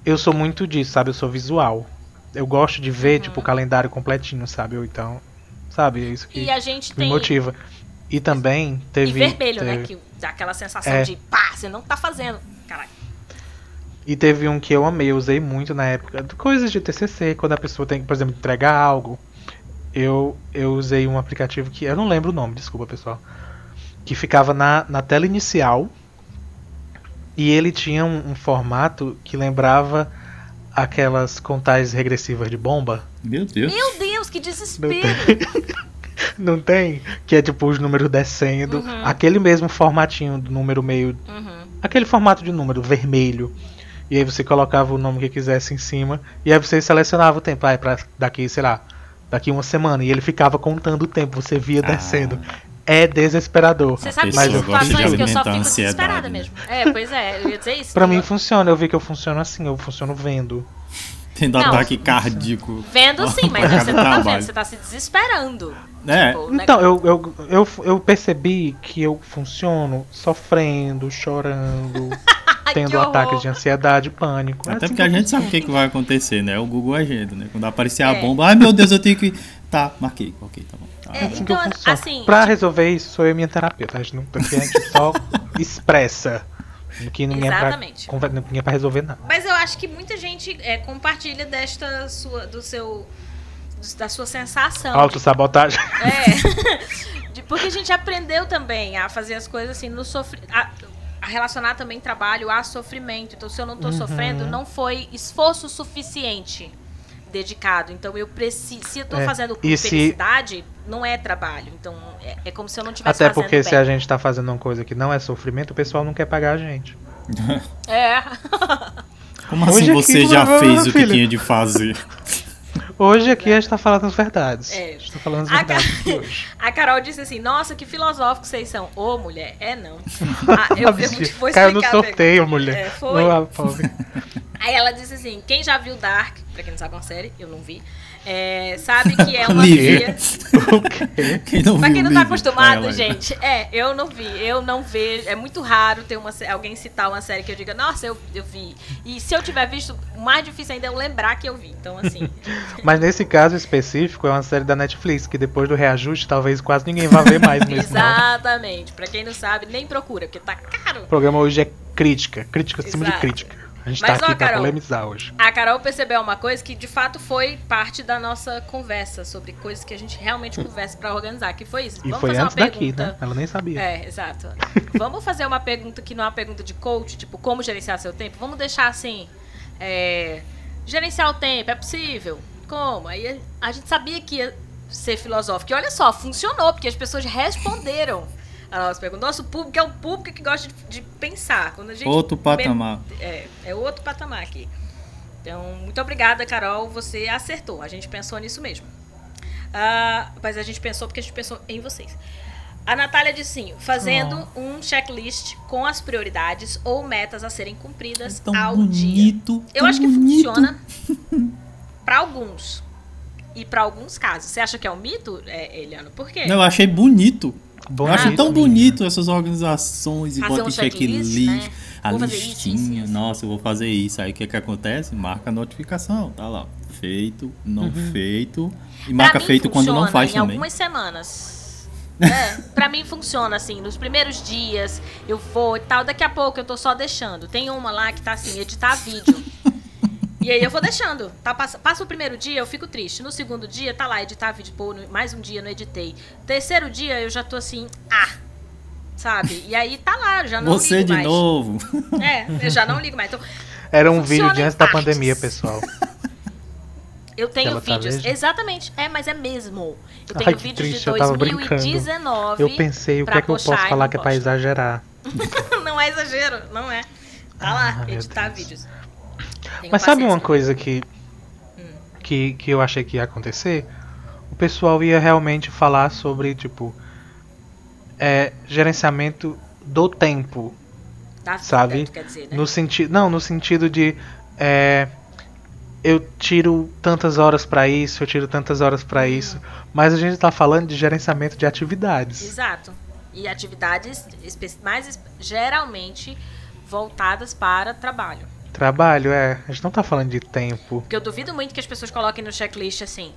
Eu sou muito disso, sabe? Eu sou visual. Eu gosto de ver, tipo, o calendário completinho, sabe? Ou então, sabe? É isso que E a gente me tem. motiva. E também E teve. vermelho, né? teve- Que dá aquela sensação É. de pá, você não tá fazendo. Caralho. E teve um que eu amei, eu usei muito na época. Coisas de TCC, quando a pessoa tem que, por exemplo, entregar algo. Eu, eu usei um aplicativo que. Eu não lembro o nome, desculpa pessoal. Que ficava na, na tela inicial. E ele tinha um, um formato que lembrava aquelas contagens regressivas de bomba. Meu Deus. Meu Deus, que Não desespero! tem? não tem? Que é tipo os números descendo. Uhum. Aquele mesmo formatinho do número meio Uhum. aquele formato de número vermelho. E aí você colocava o nome que quisesse em cima. E aí você selecionava o tempo. Ah, é pra daqui, sei lá, daqui uma semana. E ele ficava contando o tempo. Você via Ah. descendo. É desesperador. Você sabe que Mas eu gosto de situações que eu só alimentar fico a ansiedade, desesperada né? mesmo. É, pois é, eu ia dizer isso. Pra Tem- mim funciona. Eu vi que eu funciono assim. Eu funciono vendo. Tendo Não. ataque cardíaco. Vendo sim, mas você não tá vendo, você tá se desesperando. É. Tipo, né? Então, eu, eu, eu, eu percebi que eu funciono sofrendo, chorando, tendo ataques de ansiedade, pânico. É Até assim porque que a gente sabe o que, que vai acontecer, né? O Google Agenda, né? Quando aparecer a É. bomba, ai meu Deus, eu tenho que. Tá, marquei. Ok, tá bom. Tá, É, assim bom. que eu Então, assim, pra tipo- resolver isso, sou eu e minha terapeuta. A gente, não, a gente só expressa. Que ninguém Exatamente. é pra, ninguém é pra resolver nada. Mas eu acho que muita gente é, compartilha desta sua, do seu, da sua sensação. Autossabotagem. É. De- Porque a gente aprendeu também a fazer as coisas assim, no sofri a, a relacionar também trabalho a sofrimento. Então, se eu não tô Uhum. sofrendo, não foi esforço suficiente dedicado. Então, eu preciso. Se eu tô É, fazendo com e se- felicidade, não é trabalho. Então, é, é como se eu não tivesse Até fazendo porque se bem. a gente tá fazendo uma coisa que não é sofrimento, o pessoal não quer pagar a gente. É. Como Hoje assim aqui, você já meu fez o que filho. tinha de fazer? Hoje aqui a gente tá falando as verdades. É. A gente tá falando as A verdades ca- de hoje. A Carol disse assim: Nossa, que filosóficos vocês são. Ô, mulher, é não. Ah, eu, eu vou. Caiu no a sorteio, pergunta. mulher. É, foi. A. Aí ela disse assim: quem já viu Dark, pra quem não sabe é uma série, eu não vi, é, sabe que é uma via. Quem não Pra quem não tá acostumado, gente, é, eu não vi, eu não vejo. É muito raro ter uma, alguém citar uma série que eu diga, nossa, eu, eu vi. E se eu tiver visto, o mais difícil ainda é eu lembrar que eu vi. Então, assim. Mas nesse caso específico, é uma série da Netflix, que depois do reajuste, talvez quase ninguém vá ver mais mesmo. não. exatamente. Pra quem não sabe, nem procura, porque tá caro. O programa hoje é crítica. Crítica acima de crítica. A gente Mas, tá ó, aqui pra Carol, polemizar hoje. A Carol percebeu uma coisa que de fato foi parte da nossa conversa sobre coisas que a gente realmente conversa pra organizar, que foi isso. E Vamos foi fazer antes uma daqui, pergunta. né? Ela nem sabia. É, exato. Vamos fazer uma pergunta que não é uma pergunta de coach, tipo, como gerenciar seu tempo? Vamos deixar assim. é, gerenciar o tempo, é possível? Como? Aí a gente sabia que ia ser filosófico. E olha só, funcionou, porque as pessoas responderam a nossa pergunta. Nosso público é um público que gosta de, de pensar. Quando a gente Outro patamar. é, é outro patamar aqui. Então, muito obrigada, Carol. Você acertou. A gente pensou nisso mesmo. Ah, mas a gente pensou porque a gente pensou em vocês. A Natália disse sim, fazendo um checklist com as prioridades ou metas a serem cumpridas É Tão ao dia. bonito. Eu tão acho que bonito. funciona para alguns. e para alguns casos. Você acha que é um mito, é, Eliano? Por quê? Não, eu achei bonito. Bom eu acho tão bonito essas organizações e Fazer bota um checklist, checklist, né? a Vou listinha. isso. Nossa, eu vou fazer isso. Aí o que que acontece? Marca a notificação, tá lá. Feito, não Uhum. feito. E marca feito quando não faz em também. algumas semanas. É, pra mim funciona assim, nos primeiros dias eu vou e tal, daqui a pouco eu tô só deixando. Tem uma lá que tá assim, editar vídeo. E aí eu vou deixando. Tá, passa, passa o primeiro dia, eu fico triste. No segundo dia, tá lá, editar vídeo, pô, mais um dia não editei. Terceiro dia eu já tô assim, ah, sabe? E aí tá lá, eu já não Você ligo de mais. novo. É, eu já não ligo mais. Então, Era um vídeo de antes da pandemia, pessoal. Eu tenho Ela tá vídeos. vendo? Exatamente. É, mas é mesmo. Eu Ai, tenho que vídeos triste, de eu tava brincando. 2019. Eu pensei, o que é que eu posso falar que é pra exagerar? não é exagero, não é. Tá lá, Ah, meu editar Deus. vídeos. Tenho Mas sabe uma coisa que, que, que eu achei que ia acontecer? O pessoal ia realmente falar sobre, tipo, é, gerenciamento do tempo. Da vida, sabe? dizer, né? No sentido. Não, no sentido de. é, eu tiro tantas horas pra isso, eu tiro tantas horas Hum. pra isso. Mas a gente tá falando de gerenciamento de atividades. Exato. E atividades mais geralmente voltadas para trabalho. Trabalho, é. A gente não tá falando de tempo. Porque eu duvido muito que as pessoas coloquem no checklist assim.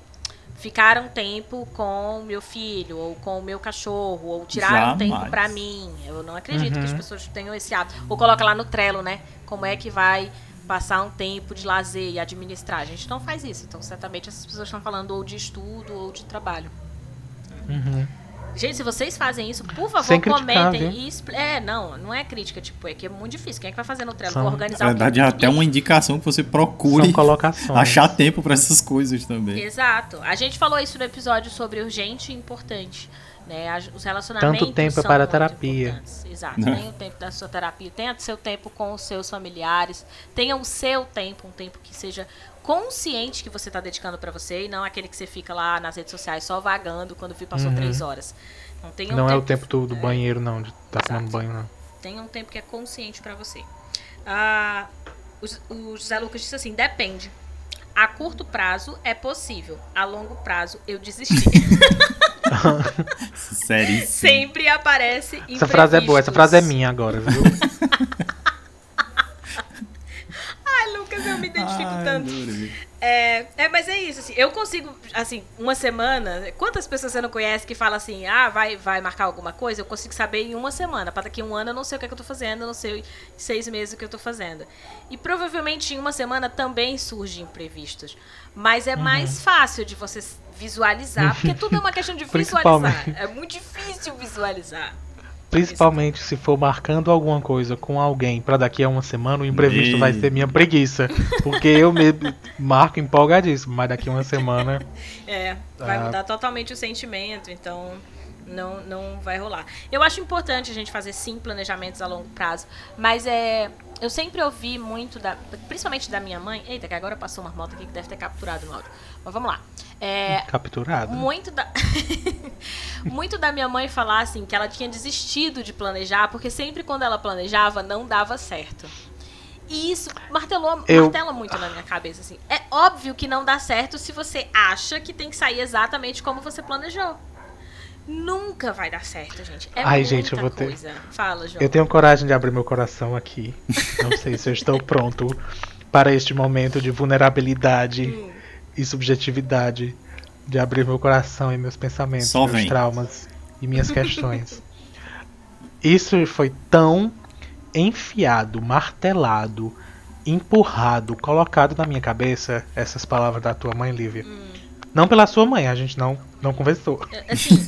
Ficaram tempo com meu filho, ou com o meu cachorro, ou tiraram Jamais. tempo pra mim. Eu não acredito que as Uhum. pessoas tenham esse hábito. Ou coloca lá no Trello, né? Como é que vai passar um tempo de lazer e administrar. A gente não faz isso. Então, certamente, essas pessoas estão falando ou de estudo ou de trabalho. Uhum. Gente, se vocês fazem isso, por favor, Sem criticar, comentem. viu? E expl- é, não, não é crítica, tipo, é que é muito difícil. Quem é que vai fazer no Trello? São- Vou Na organizar o verdade, é até uma indicação que você procure achar tempo pra essas coisas também. Exato. A gente falou isso no episódio sobre urgente e importante. Né? Os relacionamentos Tanto tempo é são para a terapia. Exato. Né? Tenha o tempo da sua terapia, tenha o seu tempo com os seus familiares, tenha o seu tempo, um tempo que seja consciente que você está dedicando para você e não aquele que você fica lá nas redes sociais só vagando quando vi passou Uhum. três horas. Não tenha um Não é o tempo tempo do, do banheiro, não, de estar tomando Exato. banho, não. Tenha um tempo que é consciente pra você. Ah, o, o José Lucas disse assim: depende. A curto prazo é possível. A longo prazo eu desisti. Seríssimo. Sempre aparece Essa frase é boa, essa frase é minha agora, viu? Eu me identifico Ai, tanto. É, é, mas é isso, assim, eu consigo, assim, uma semana. Quantas pessoas você não conhece que fala assim, ah, vai, vai marcar alguma coisa? Eu consigo saber em uma semana. Para daqui a um ano eu não sei o que, é que eu tô fazendo, eu não sei em seis meses o que eu tô fazendo. E provavelmente em uma semana também surgem imprevistos. Mas Uhum. é mais fácil de você visualizar, porque tudo é uma questão de visualizar. É muito difícil visualizar. Principalmente se for marcando alguma coisa com alguém pra daqui a uma semana, o imprevisto Meu. vai ser minha preguiça. Porque eu me marco empolgadíssimo, mas daqui a uma semana. É, vai Ah. mudar totalmente o sentimento, então não, não vai rolar. Eu acho importante a gente fazer sim planejamentos a longo prazo, mas é. Eu sempre ouvi muito, da, principalmente da minha mãe. Eita, que agora passou uma moto aqui que deve ter capturado no áudio. Mas vamos lá. É, Capturado. muito da muito da minha mãe falar assim que ela tinha desistido de planejar porque sempre quando ela planejava não dava certo e isso martelou Eu- martela muito na minha cabeça assim é óbvio que não dá certo se você acha que tem que sair exatamente como você planejou nunca vai dar certo gente é Ai, muita gente, eu vou ter- coisa fala João Eu tenho coragem de abrir meu coração aqui. Não sei se eu estou pronto para este momento de vulnerabilidade Hum. E subjetividade. De abrir meu coração e meus pensamentos, Só meus vem. traumas e minhas questões. Isso foi tão enfiado, martelado, empurrado, colocado na minha cabeça, essas palavras da tua mãe, Lívia. Hum. Não pela sua mãe, a gente não, não conversou, É, assim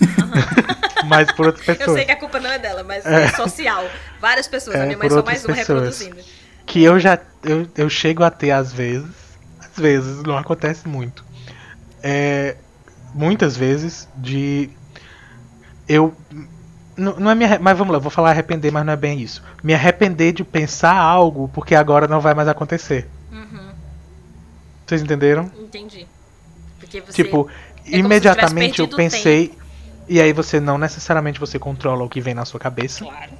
mas por outras eu pessoas. sei que a culpa não é dela mas é, social várias pessoas a É, minha mãe só mais outras uma pessoas. reproduzindo que eu já eu, eu chego a ter às vezes, vezes não acontece muito. É, muitas vezes de eu não, não é me arre- mas vamos lá, vou falar arrepender, mas não é bem isso. Me arrepender de pensar algo porque agora não vai mais acontecer. Uhum. Vocês entenderam? Entendi. Porque você. tipo, se imediatamente eu pensei e aí você não necessariamente você controla o que vem na sua cabeça. Claro.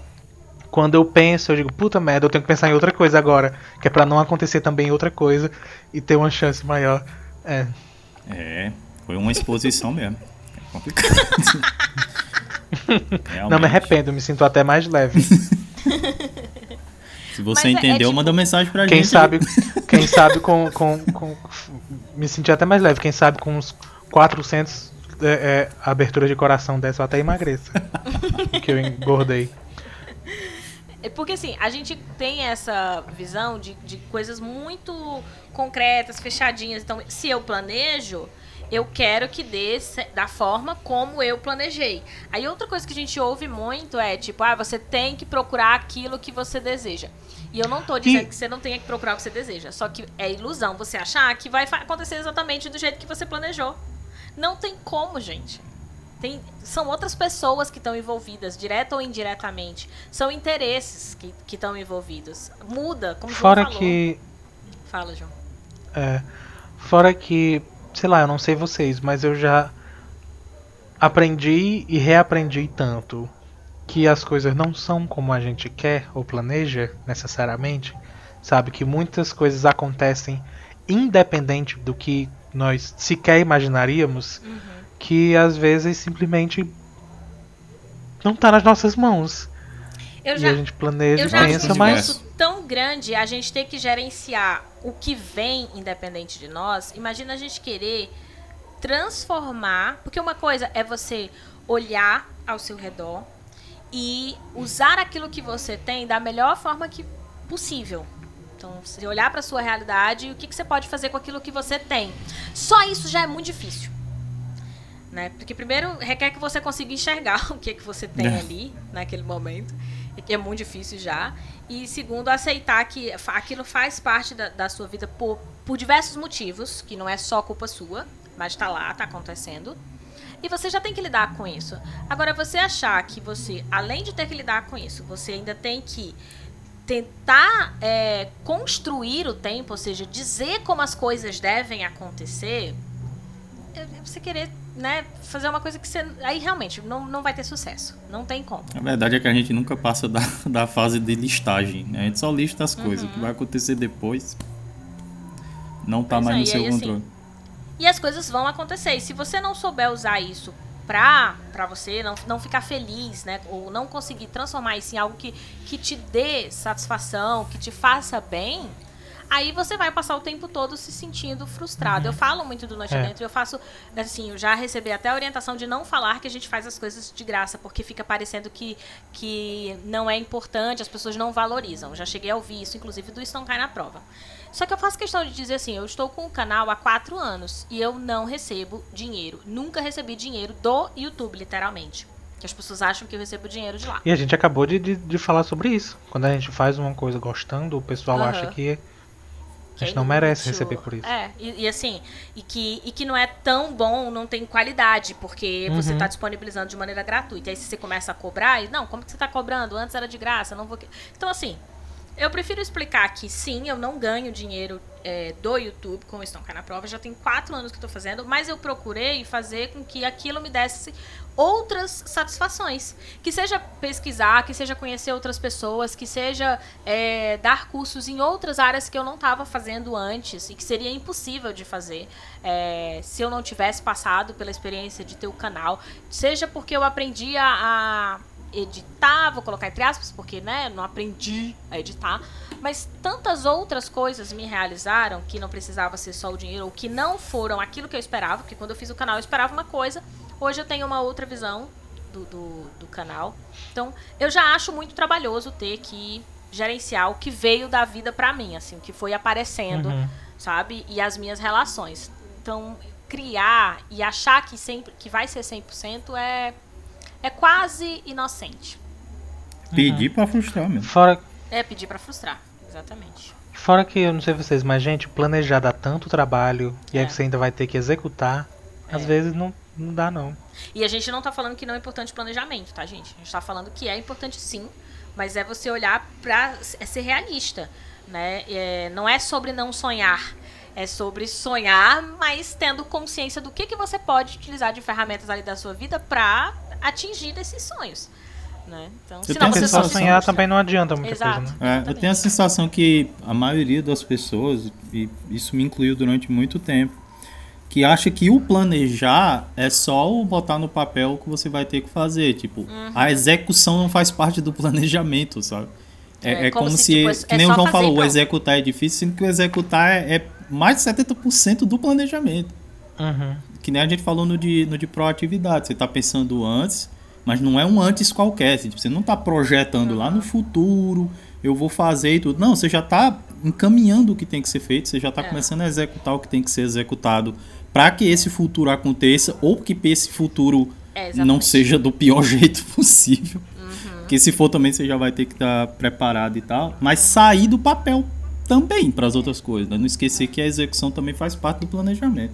Quando eu penso, eu digo, puta merda, eu tenho que pensar em outra coisa agora, que é pra não acontecer também outra coisa e ter uma chance maior. É, É, Foi uma exposição mesmo. É complicado. Não me arrependo, me sinto até mais leve. Se você Mas é, entendeu, é, tipo, manda mensagem pra quem gente. Sabe, quem sabe com, com, com, Me senti até mais leve. Quem sabe com uns 400 é, é, aberturas de coração dessa eu até emagreça. que eu engordei. É porque assim, a gente tem essa visão de, de coisas muito concretas, fechadinhas. Então, se eu planejo, eu quero que dê da forma como eu planejei. Aí outra coisa que a gente ouve muito é tipo, ah, você tem que procurar aquilo que você deseja. E eu não tô dizendo e... que você não tenha que procurar o que você deseja. Só que é ilusão você achar que vai acontecer exatamente do jeito que você planejou. Não tem como, gente. Tem, são outras pessoas que estão envolvidas, direta ou indiretamente. São interesses que estão envolvidos. Muda, como Fora João falou. que. Fala, João. É. Fora que sei lá, eu não sei vocês, mas eu já aprendi e reaprendi tanto que as coisas não são como a gente quer ou planeja necessariamente, sabe que muitas coisas acontecem independente do que nós sequer imaginaríamos, uhum. Que às vezes simplesmente não está nas nossas mãos. Eu já, e a gente planeja eu já pensa, mas tão grande a gente ter que gerenciar o que vem independente de nós. Imagina a gente querer transformar, porque uma coisa é você olhar ao seu redor e usar aquilo que você tem da melhor forma que possível. Então, você olhar para sua realidade e o que, que você pode fazer com aquilo que você tem. Só isso já é muito difícil. Né? Porque primeiro requer que você consiga enxergar o que, que você tem é. ali naquele momento que é muito difícil já. E segundo, aceitar que aquilo faz parte da, da sua vida por, por diversos motivos, que não é só culpa sua, mas está lá, está acontecendo. E você já tem que lidar com isso. Agora, você achar que você, além de ter que lidar com isso, você ainda tem que tentar é, construir o tempo, ou seja, dizer como as coisas devem acontecer, é, é você querer né, fazer uma coisa que você. Aí realmente não, não vai ter sucesso. Não tem como. A verdade é que a gente nunca passa da, da fase de listagem. Né? A gente só lista as coisas. Uhum. O que vai acontecer depois não tá pois mais é, no seu aí, controle. Assim, e as coisas vão acontecer. E se você não souber usar isso pra, pra você não, não ficar feliz, né? Ou não conseguir transformar isso em algo que, que te dê satisfação, que te faça bem aí você vai passar o tempo todo se sentindo frustrado. Eu falo muito do Noite é. Dentro, eu faço, assim, eu já recebi até a orientação de não falar que a gente faz as coisas de graça, porque fica parecendo que, que não é importante, as pessoas não valorizam. já cheguei a ouvir isso, inclusive do Isso Não Cai na Prova. Só que eu faço questão de dizer assim, eu estou com o canal há quatro anos e eu não recebo dinheiro. Nunca recebi dinheiro do YouTube, literalmente. Que as pessoas acham que eu recebo dinheiro de lá. E a gente acabou de, de, de falar sobre isso. Quando a gente faz uma coisa gostando, o pessoal uhum. acha que a gente não merece receber por isso. É, e, e, assim, e que, e que não é tão bom, não tem qualidade, porque uhum. você está disponibilizando de maneira gratuita. Aí se você começa a cobrar, e, não, como que você está cobrando? Antes era de graça, não vou. Então, assim, eu prefiro explicar que sim, eu não ganho dinheiro é, do YouTube com o Estão Cá na Prova. Já tem quatro anos que estou fazendo, mas eu procurei fazer com que aquilo me desse outras satisfações. Que seja pesquisar, que seja conhecer outras pessoas, que seja é, dar cursos em outras áreas que eu não estava fazendo antes e que seria impossível de fazer é, se eu não tivesse passado pela experiência de ter o canal. Seja porque eu aprendi a, a editar, vou colocar entre aspas, porque né, não aprendi a editar. Mas tantas outras coisas me realizaram que não precisava ser só o dinheiro, ou que não foram aquilo que eu esperava, porque quando eu fiz o canal eu esperava uma coisa, Hoje eu tenho uma outra visão do, do, do canal. Então, eu já acho muito trabalhoso ter que gerenciar o que veio da vida para mim, assim, o que foi aparecendo, uhum. sabe? E as minhas relações. Então, criar e achar que sempre que vai ser 100% é é quase inocente. Pedir uhum. para frustrar mesmo. Fora É pedir para frustrar, exatamente. Fora que eu não sei vocês, mas gente, planejar dá tanto trabalho e é. aí você ainda vai ter que executar. É. Às vezes não não dá, não. E a gente não tá falando que não é importante planejamento, tá, gente? A gente tá falando que é importante sim, mas é você olhar pra é ser realista, né? É, não é sobre não sonhar. É sobre sonhar, mas tendo consciência do que, que você pode utilizar de ferramentas ali da sua vida para atingir esses sonhos. Né? Então, se você só sonhar também não adianta muita Exato, coisa, né? É, eu tenho a sensação que a maioria das pessoas, e isso me incluiu durante muito tempo, que acha que o planejar é só o botar no papel o que você vai ter que fazer. Tipo, Uhum. a execução não faz parte do planejamento, sabe? É, É é como como, se, se, tipo, é- que nem o João falou, o executar é difícil, sendo que o executar é, é mais de 70% do planejamento. Uhum. Que nem a gente falou no de, no de proatividade. Você está pensando antes, mas não é um antes qualquer. assim, tipo, Você não está projetando lá no futuro, eu vou fazer e tudo. Não, você já está encaminhando o que tem que ser feito, você já está É. começando a executar o que tem que ser executado para que esse futuro aconteça ou que esse futuro É, não seja do pior jeito possível. Uhum. Porque se for também você já vai ter que estar preparado e tal. Mas sair do papel também para as outras coisas. Né? Não esquecer que a execução também faz parte do planejamento.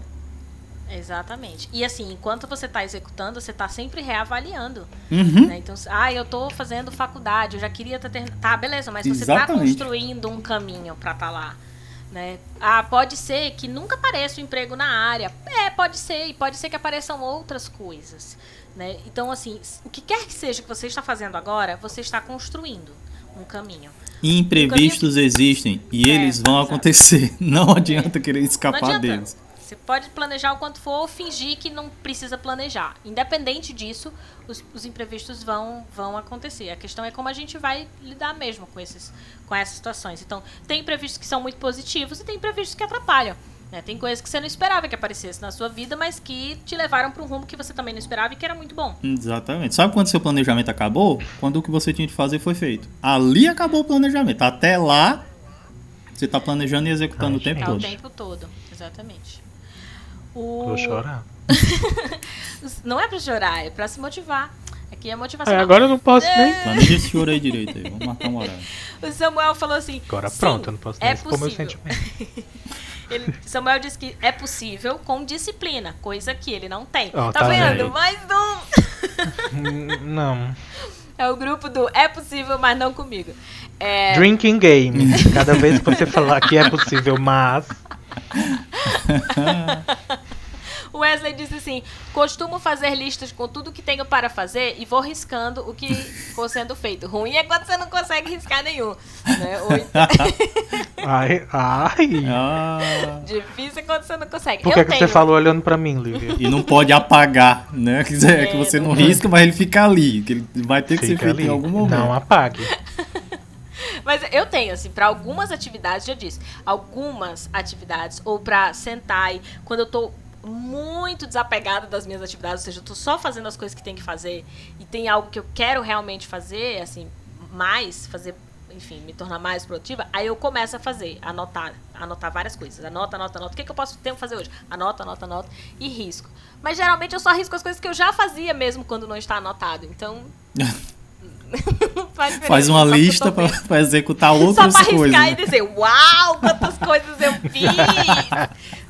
Exatamente. E assim, enquanto você está executando, você está sempre reavaliando. Uhum. né? Então, ah, eu tô fazendo faculdade, eu já queria ter. Tá, beleza, mas você está construindo um caminho para estar lá. Né? Ah, pode ser que nunca apareça o emprego na área. É, pode ser, e pode ser que apareçam outras coisas. Né? Então, assim, o que quer que seja que você está fazendo agora, você está construindo um caminho. Imprevistos existem e É, eles vão exato. acontecer. Não adianta querer Não escapar adianta. deles. Você pode planejar o quanto for ou fingir que não precisa planejar. Independente disso, os, os imprevistos vão, vão acontecer. A questão é como a gente vai lidar mesmo com, esses, com essas situações. Então, tem imprevistos que são muito positivos e tem imprevistos que atrapalham. né? Tem coisas que você não esperava que aparecesse na sua vida, mas que te levaram para um rumo que você também não esperava e que era muito bom. Exatamente. Sabe quando seu planejamento acabou? Quando o que você tinha de fazer foi feito. Ali acabou o planejamento. Até lá, você está planejando e executando Ai, o tempo É o todo. tempo todo, exatamente. O... Vou chorar. Não é pra chorar, é pra se motivar. Aqui é motivação. É, agora eu não posso nem. Planeja esse choro aí direito aí. Vamos marcar um horário. O Samuel falou assim. Agora "Sim, pronto, eu não posso nem é expor meu possível. sentimento. Ele, Samuel disse que é possível com disciplina, coisa que ele não tem. Ó, tá, tá vendo? vendo? Mais um! Não. É o grupo do é possível, mas não comigo. É, Drinking game. Cada vez que você falar que é possível, mas. O Wesley disse assim: costumo fazer listas com tudo que tenho para fazer e vou riscando o que for sendo feito. Ruim é quando você não consegue riscar nenhum. Né? Ou então- Ai, ai. Ah, Difícil é quando você não consegue. Por que, Eu que você tenho- falou olhando pra mim, Lívia? e não pode apagar, né? Quer dizer, É, que você não não risca, mas ele fica ali. Que ele vai ter que ser feito ali. em algum momento. Não apague. Mas eu tenho, assim, pra algumas atividades, já disse, algumas atividades, ou pra sentar quando eu tô muito desapegada das minhas atividades, ou seja, eu tô só fazendo as coisas que tem que fazer e tem algo que eu quero realmente fazer, assim, mais, fazer, enfim, me tornar mais produtiva, aí eu começo a fazer, anotar, anotar várias coisas. Anota, anota, anota. O que, que eu posso que fazer hoje? Anota, anota, anota e risco. Mas geralmente eu só risco as coisas que eu já fazia mesmo quando não está anotado. Então. faz Faz uma só lista pra, pra executar Só outras pra coisas. riscar né? e dizer, uau, quantas coisas eu fiz!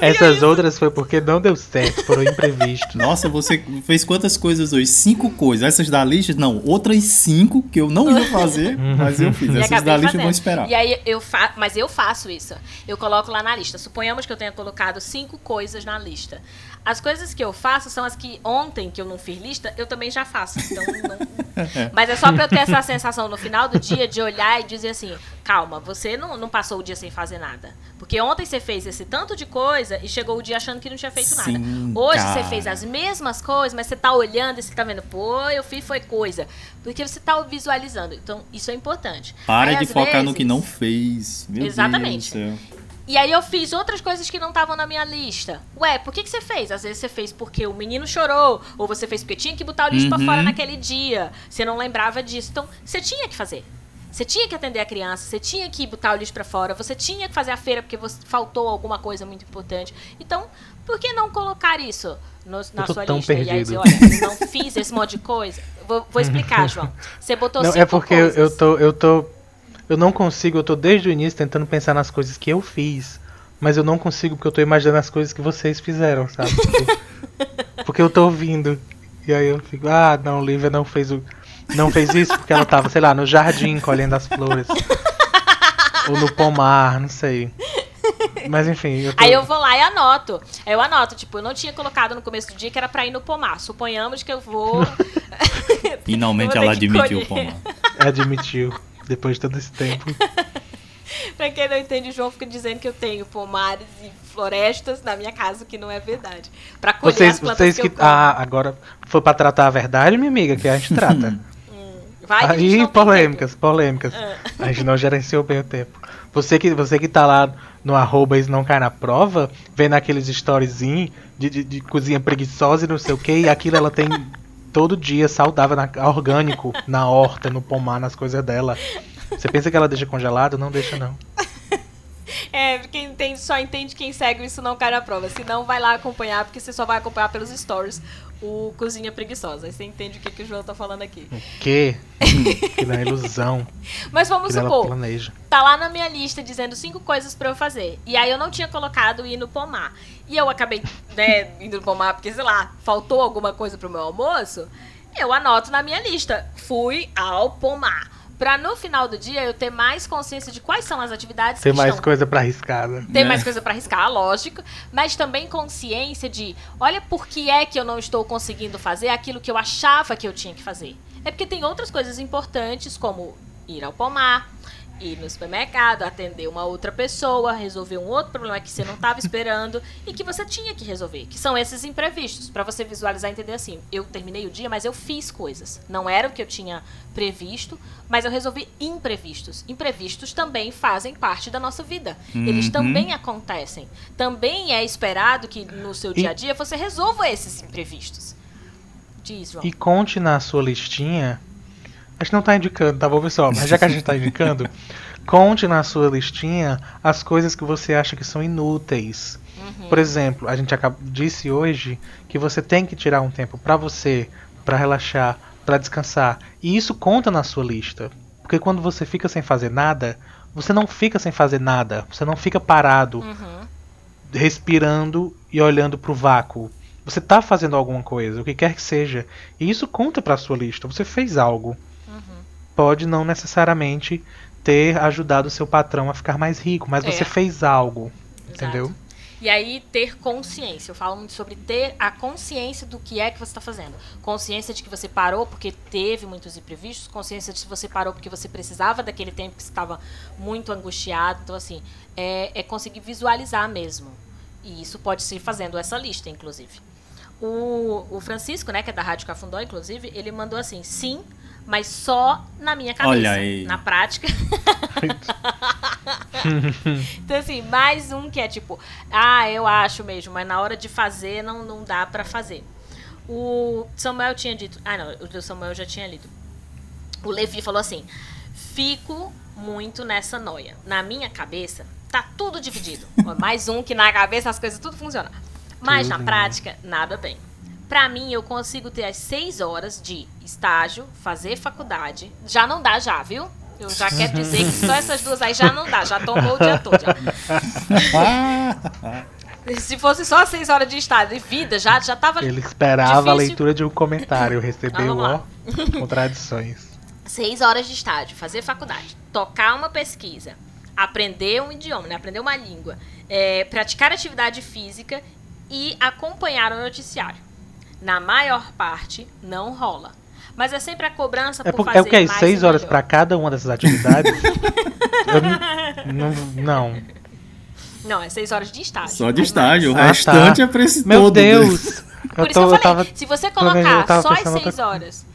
Essas isso. outras foi porque não deu certo, foram imprevistos. Nossa, você fez quantas coisas hoje? Cinco coisas. Essas da lista, não. Outras cinco que eu não ia fazer, mas eu fiz. E Essas da lista fazendo. vão esperar. E aí eu fa mas eu faço isso. Eu coloco lá na lista. Suponhamos que eu tenha colocado cinco coisas na lista. As coisas que eu faço são as que ontem que eu não fiz lista, eu também já faço. Então não- Mas é só pra eu ter essa sensação no final do dia de olhar e dizer assim: calma, você não, não passou o dia sem fazer nada. Porque ontem você fez esse tanto de coisa e chegou o dia achando que não tinha feito Sim, nada. Hoje cara. você fez as mesmas coisas, mas você tá olhando e você tá vendo, pô, eu fiz foi coisa. Porque você tá visualizando. Então, isso é importante. Para Aí, de focar no vezes- que não fez. Meu Exatamente. Deus do céu. E aí eu fiz outras coisas que não estavam na minha lista. Ué, por que, que você fez? Às vezes você fez porque o menino chorou, ou você fez porque tinha que botar o lixo pra Uhum. fora naquele dia. Você não lembrava disso. Então, você tinha que fazer. Você tinha que atender a criança, você tinha que botar o lixo pra fora, você tinha que fazer a feira porque você, faltou alguma coisa muito importante. Então, por que não colocar isso no- na sua lista? E aí perdido. dizer, olha, não fiz esse monte de coisa. Vou, vou explicar, João. Você botou Não, cinco é porque coisas. eu tô. Eu tô. Eu não consigo, eu tô desde o início tentando pensar nas coisas que eu fiz. Mas eu não consigo porque eu tô imaginando as coisas que vocês fizeram, sabe? Tipo, porque eu tô ouvindo. E aí eu fico, ah, não, Lívia não fez o. Não fez isso porque ela tava, sei lá, no jardim colhendo as flores. Ou no pomar, não sei. Mas enfim, eu tô. Aí eu vou lá e anoto. Aí eu anoto, tipo, eu não tinha colocado no começo do dia que era pra ir no pomar. Suponhamos que eu vou. Finalmente Eu vou ela admitiu, colher. Pomar. Admitiu, depois de todo esse tempo. pra quem não entende, o João fica dizendo que eu tenho pomares e florestas na minha casa, o que não é verdade. Pra colher Vocês, as plantas vocês que, que. Ah, agora foi pra tratar a verdade, minha amiga, que a gente trata. Vai a gente Aí, polêmicas, polêmicas. Ah. A gente não gerenciou bem o tempo. Você que, você que tá lá no arroba isso não cai na prova, vendo aqueles storyzinhos de, de, de cozinha preguiçosa e não sei o que, e aquilo ela tem todo dia saudável, na, orgânico, na horta, no pomar, nas coisas dela. Você pensa que ela deixa congelado? Não deixa não. É, quem entende, só entende quem segue isso não cai na prova. Se não, vai lá acompanhar, porque você só vai acompanhar pelos stories o Cozinha Preguiçosa. Aí você entende o que, que o João tá falando aqui. O quê? que é ilusão. Mas vamos Que supor, planeja. tá lá na minha lista dizendo cinco coisas pra eu fazer. E aí eu não tinha colocado ir no pomar. E eu acabei, né, indo no pomar porque, sei lá, faltou alguma coisa pro meu almoço. Eu anoto na minha lista. Fui ao pomar. Pra no final do dia eu ter mais consciência de quais são as atividades Tem que mais estão coisa pra arriscada. tem né? mais coisa pra arriscar, lógico, mas também consciência de, olha por que é que eu não estou conseguindo fazer aquilo que eu achava que eu tinha que fazer. É porque tem outras coisas importantes, como ir ao pomar, ir no supermercado, atender uma outra pessoa, resolver um outro problema que você não estava esperando e que você tinha que resolver, que são esses imprevistos, Pra você visualizar e entender assim, eu terminei o dia, mas eu fiz coisas. Não era o que eu tinha previsto, mas eu resolvi imprevistos. Imprevistos também fazem parte da nossa vida. Eles Uhum. também acontecem. Também é esperado que no seu dia a dia você resolva esses imprevistos. Diz, João. E conte na sua listinha. A gente não tá indicando, tá bom, pessoal? Mas já que a gente tá indicando, conte na sua listinha as coisas que você acha que são inúteis. Uhum. Por exemplo, a gente disse hoje que você tem que tirar um tempo pra você, pra relaxar, pra descansar. E isso conta na sua lista. Porque quando você fica sem fazer nada, você não fica sem fazer nada. Você não fica parado, Uhum. respirando e olhando pro vácuo. Você tá fazendo alguma coisa, o que quer que seja. E isso conta pra sua lista. Você fez algo. Uhum. Pode não necessariamente ter ajudado o seu patrão a ficar mais rico, mas É. você fez algo. Exato. Entendeu? E aí, ter consciência. Eu falo muito sobre ter a consciência do que é que você está fazendo. Consciência de que você parou porque teve muitos imprevistos. Consciência de que você parou porque você precisava daquele tempo que estava muito angustiado. Então, assim, é, é conseguir visualizar mesmo. E isso pode ser fazendo essa lista, inclusive. O, o Francisco, né, que é da Rádio Cafundó, inclusive, ele mandou assim: sim, mas só na minha cabeça. Olha aí. Na prática. Então, assim, mais um que é tipo, ah, eu acho mesmo, mas na hora de fazer não, não dá pra fazer. O Samuel tinha dito. Ah, não, o Samuel já tinha lido. O Levi falou assim: fico muito nessa noia. Na minha cabeça, tá tudo dividido. Mais um que na cabeça as coisas tudo funcionam. Mas na Tudo, né? prática, nada bem. Pra mim, eu consigo ter as seis horas de estágio, fazer faculdade. Já não dá, já, viu? Eu já quero dizer que só essas duas aí já não dá, já tomou o dia todo. Se fosse só as seis horas de estágio e vida, já, já tava Ele esperava a Difícil. leitura de um comentário, recebeu, lá. ó, contradições. seis horas de estágio, fazer faculdade, tocar uma pesquisa, aprender um idioma, né? aprender uma língua, é, praticar atividade física e acompanhar o noticiário. Na maior parte, não rola. Mas é sempre a cobrança É, por por, fazer é o que? mais Seis horas pra cada uma dessas atividades? Eu não, não, não. É seis horas de estágio. Só de estágio, o Ah, tá. restante é pra esse Meu todo. né? Deus! Por Eu, isso tô, que eu eu falei, tava. se você colocar eu só as seis outra- horas,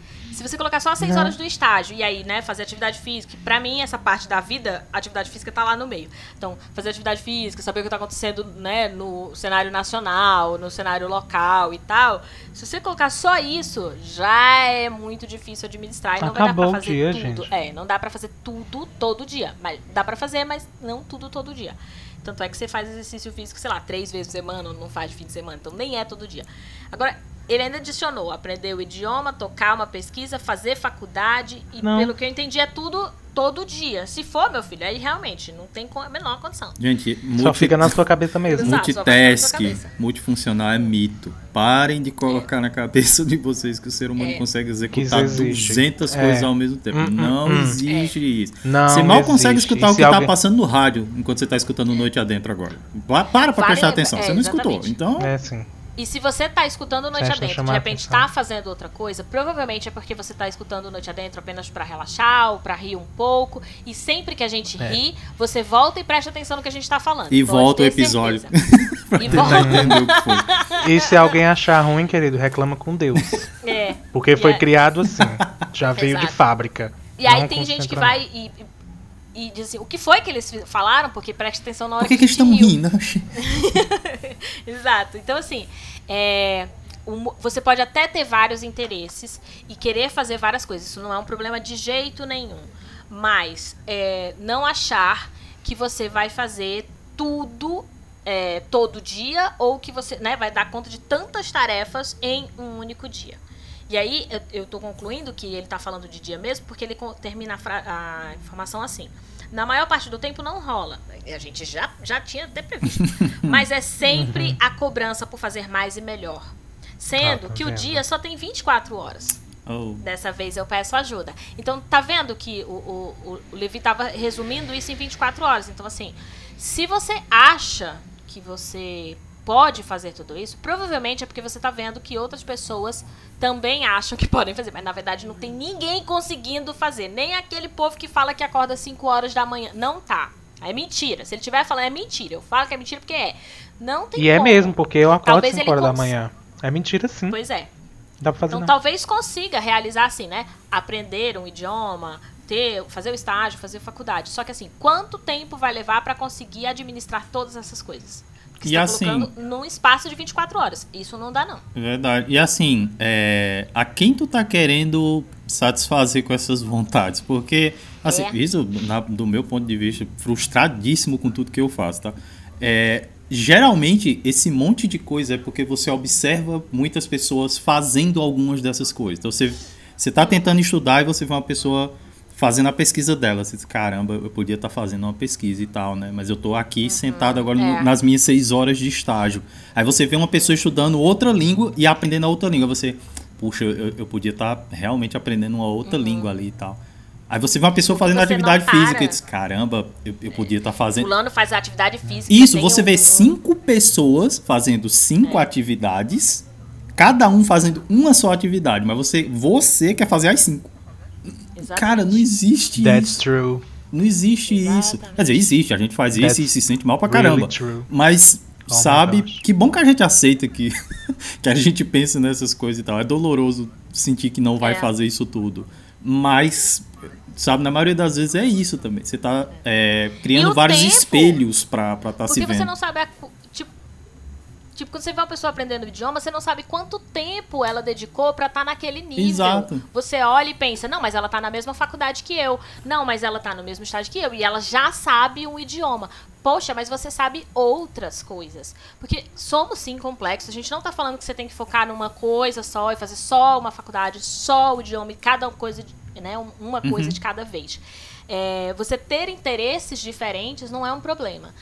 se você colocar só seis Não. horas do estágio e aí, né, fazer atividade física, pra mim essa parte da vida, atividade física tá lá no meio. Então, fazer atividade física, saber o que tá acontecendo, né, no cenário nacional, no cenário local e tal. Se você colocar só isso, já é muito difícil administrar e não vai dar o fazer dia, tudo. gente. É, não dá pra fazer tudo todo dia, mas dá pra fazer, mas não tudo todo dia. Tanto é que você faz exercício físico, sei lá, três vezes por semana, ou não faz de fim de semana. Então nem é todo dia. Agora, ele ainda adicionou aprender o idioma, tocar uma pesquisa, fazer faculdade. E Não. pelo que eu entendi, é tudo todo dia. Se for, meu filho, aí realmente não tem a menor condição. Gente, Só multi- fica na sua cabeça mesmo. Só multitask, cabeça. multifuncional é mito. Parem de colocar na cabeça de vocês que o ser humano É. consegue executar isso existe. 200 É. coisas ao mesmo tempo. Hum, hum, não hum. existe isso. Não você mal consegue existe. escutar E o que se tá alguém- passando no rádio enquanto você tá escutando Noite Adentro agora. Pa- Para pra Vale- prestar atenção. é, você não escutou. Então, É sim. E se você tá escutando Noite Presta Adentro, de chamar repente atenção. tá fazendo outra coisa, provavelmente é porque você tá escutando Noite Adentro apenas pra relaxar ou pra rir um pouco. E sempre que a gente É. ri, você volta e presta atenção no que a gente tá falando. E Pode volta o ter episódio. certeza. pra E tentar volta. entender o que foi. E se alguém achar ruim, querido, reclama com Deus. É. Porque foi é- criado assim. Já veio de Exato. fábrica. E aí Não tem gente que concentra, vai e, e, e diz assim, o que foi que eles falaram? Porque presta atenção na hora Por que, que a eles estão rindo? Exato. Então, assim, é, mo- você pode até ter vários interesses e querer fazer várias coisas. Isso não é um problema de jeito nenhum. Mas é, não achar que você vai fazer tudo é, todo dia ou que você né, vai dar conta de tantas tarefas em um único dia. E aí, eu, tô concluindo que ele tá falando de dia mesmo, porque ele termina a, a informação assim. Na maior parte do tempo não rola. A gente já, já tinha até previsto. Mas é sempre a cobrança por fazer mais e melhor. Sendo Ah, tá que o vendo. dia só tem 24 horas. Oh, Dessa vez eu peço ajuda. Então, tá vendo que o, o, o- Levi tava resumindo isso em 24 horas. Então, assim, se você acha que você pode fazer tudo isso, provavelmente é porque você tá vendo que outras pessoas também acham que podem fazer. Mas, na verdade, não tem ninguém conseguindo fazer. Nem aquele povo que fala que acorda 5 horas da manhã. Não tá. É mentira. Se ele estiver falando, é mentira. Eu falo que é mentira porque é. Não tem E é como. mesmo, porque eu acordo Talvez 5 ele horas da manhã. É mentira sim. Pois é. Dá pra fazer Então não. talvez consiga realizar assim, né? Aprender um idioma, ter, fazer o estágio, fazer faculdade. Só que assim, quanto tempo vai levar para conseguir administrar todas essas coisas? Porque E você tá assim- colocando num espaço de 24 horas. Isso não dá, não. verdade. E assim, é, a quem tu tá querendo satisfazer com essas vontades? Porque, assim, É. isso, na- do meu ponto de vista, frustradíssimo com tudo que eu faço, tá? É, geralmente, esse monte de coisa é porque você observa muitas pessoas fazendo algumas dessas coisas. Então, você, você tá tentando estudar e você vê uma pessoa fazendo a pesquisa dela. Diz, caramba, eu podia estar fazendo uma pesquisa e tal, né? Mas eu tô aqui sentado agora no- é. nas minhas seis horas de estágio. Aí você vê uma pessoa estudando outra língua e aprendendo a outra língua. Você, puxa, eu, eu podia estar realmente aprendendo uma outra língua ali e tal. Aí você vê uma pessoa fazendo Uhum. Atividade física e diz, caramba, eu, eu podia estar fazendo. Fulano faz atividade física. Isso, você um- vê cinco pessoas fazendo cinco É. atividades, cada um fazendo uma só atividade, mas você, você quer fazer as cinco. Exatamente. Cara, não existe That's isso. true. Não existe isso. Exatamente. Quer dizer, existe, a gente faz isso That's e se sente mal pra really caramba. true. Mas, Oh sabe, que bom que a gente aceita que, que a gente pensa nessas coisas e tal. É doloroso sentir que não vai É. fazer isso tudo. Mas, sabe, na maioria das vezes é isso também. Você tá é, criando vários tempo? espelhos pra estar tá se Porque vendo. você não sabe a. Tipo, quando você vê uma pessoa aprendendo o idioma, você não sabe quanto tempo ela dedicou pra estar naquele nível. Exato. Você olha e pensa, não, mas ela tá na mesma faculdade que eu. Não, mas ela tá no mesmo estágio que eu. E ela já sabe um idioma. Poxa, mas você sabe outras coisas. Porque somos sim complexos. A gente não tá falando que você tem que focar numa coisa só e fazer só uma faculdade, só o idioma e cada coisa, né, um- uma coisa Uhum. de cada vez. É, você ter interesses diferentes não é um problema.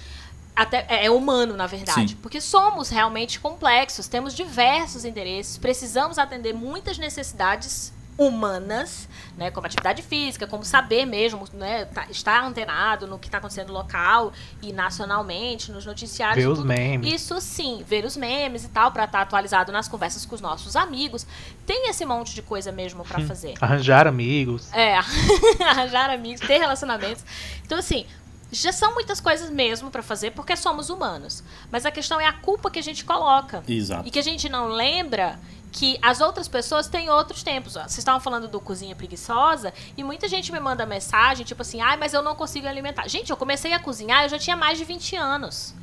Até, é, é humano, na verdade. Sim. Porque somos realmente complexos, temos diversos interesses, precisamos atender muitas necessidades humanas, né, como atividade física, como saber mesmo, né, tá- estar antenado no que está acontecendo local e nacionalmente, nos noticiários. Ver os tudo. memes. Isso sim, ver os memes e tal, para estar atualizado nas conversas com os nossos amigos. Tem esse monte de coisa mesmo para fazer. Arranjar amigos. É, arranjar amigos, ter relacionamentos. Então, assim, já são muitas coisas mesmo pra fazer, porque somos humanos. Mas a questão é a culpa que a gente coloca. Exato. E que a gente não lembra que as outras pessoas têm outros tempos. ó. Vocês estavam falando do cozinha preguiçosa e muita gente me manda mensagem, tipo assim, ai, mas eu não consigo alimentar. Gente, eu comecei a cozinhar, eu já tinha mais de 20 anos.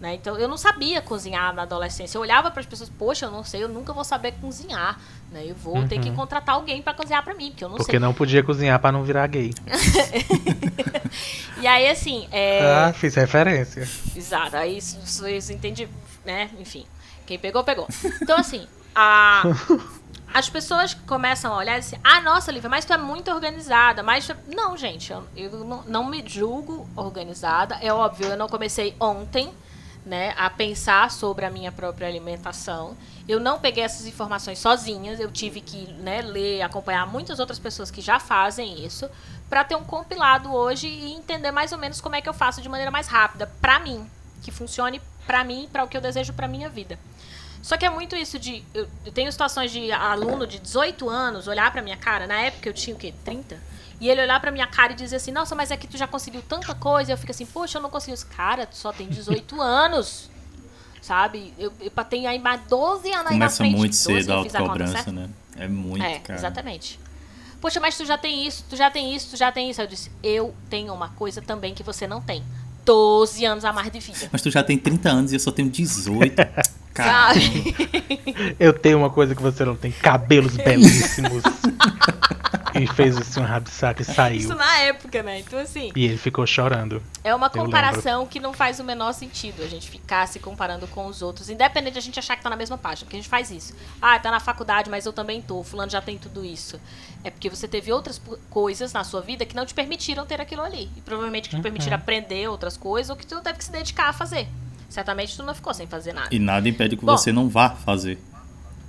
Né? Então eu não sabia cozinhar na adolescência. Eu olhava para as pessoas, poxa, eu não sei, eu nunca vou saber cozinhar. Né? Eu vou ter que Uhum. contratar alguém para cozinhar para mim, porque eu não Porque sei. não podia cozinhar pra não virar gay. E aí, assim, é. Ah, fiz referência. Exato, aí isso entendi, né? Enfim, quem pegou, pegou. Então, assim, a, as pessoas começam a olhar e dizer, ah, nossa, Lívia, mas tu é muito organizada. Mas, tu- não, gente, eu, eu não, não me julgo organizada. É óbvio, eu não comecei ontem, né, a pensar sobre a minha própria alimentação. Eu não peguei essas informações sozinhas, eu tive que né, ler, acompanhar muitas outras pessoas que já fazem isso, para ter um compilado hoje e entender mais ou menos como é que eu faço de maneira mais rápida, pra mim, que funcione pra mim, para o que eu desejo pra minha vida. Só que é muito isso de. Eu, tenho situações de aluno de 18 anos olhar pra minha cara, na época eu tinha o quê? 30? E ele olhar pra minha cara e dizer assim, nossa, mas é que tu já conseguiu tanta coisa. E eu fico assim, poxa, eu não consegui. Cara, tu só tem 18 anos. Sabe? Eu, eu tenho aí mais 12 anos aí na Começa frente. muito 12 cedo a autocobrança, né? É muito, É, cara. exatamente. Poxa, mas tu já tem isso, tu já tem isso, tu já tem isso. Eu disse, eu tenho uma coisa também que você não tem. 12 anos a mais de vida. Mas tu já tem 30 anos e eu só tenho 18. Cara, Sabe? Eu tenho uma coisa que você não tem, cabelos belíssimos. E fez assim um rabissaca e saiu. Isso na época, né? Então, assim, E ele ficou chorando. é uma comparação que não faz o menor sentido a gente ficar se comparando com os outros, independente de a gente achar que tá na mesma página, porque a gente faz isso. Ah, tá na faculdade, mas eu também tô. Fulano já tem tudo isso. É porque você teve outras coisas na sua vida que não te permitiram ter aquilo ali. E provavelmente que te permitiram aprender outras coisas ou que tu teve que se dedicar a fazer. Certamente tu não ficou sem fazer nada. e nada impede que Bom. você não vá fazer.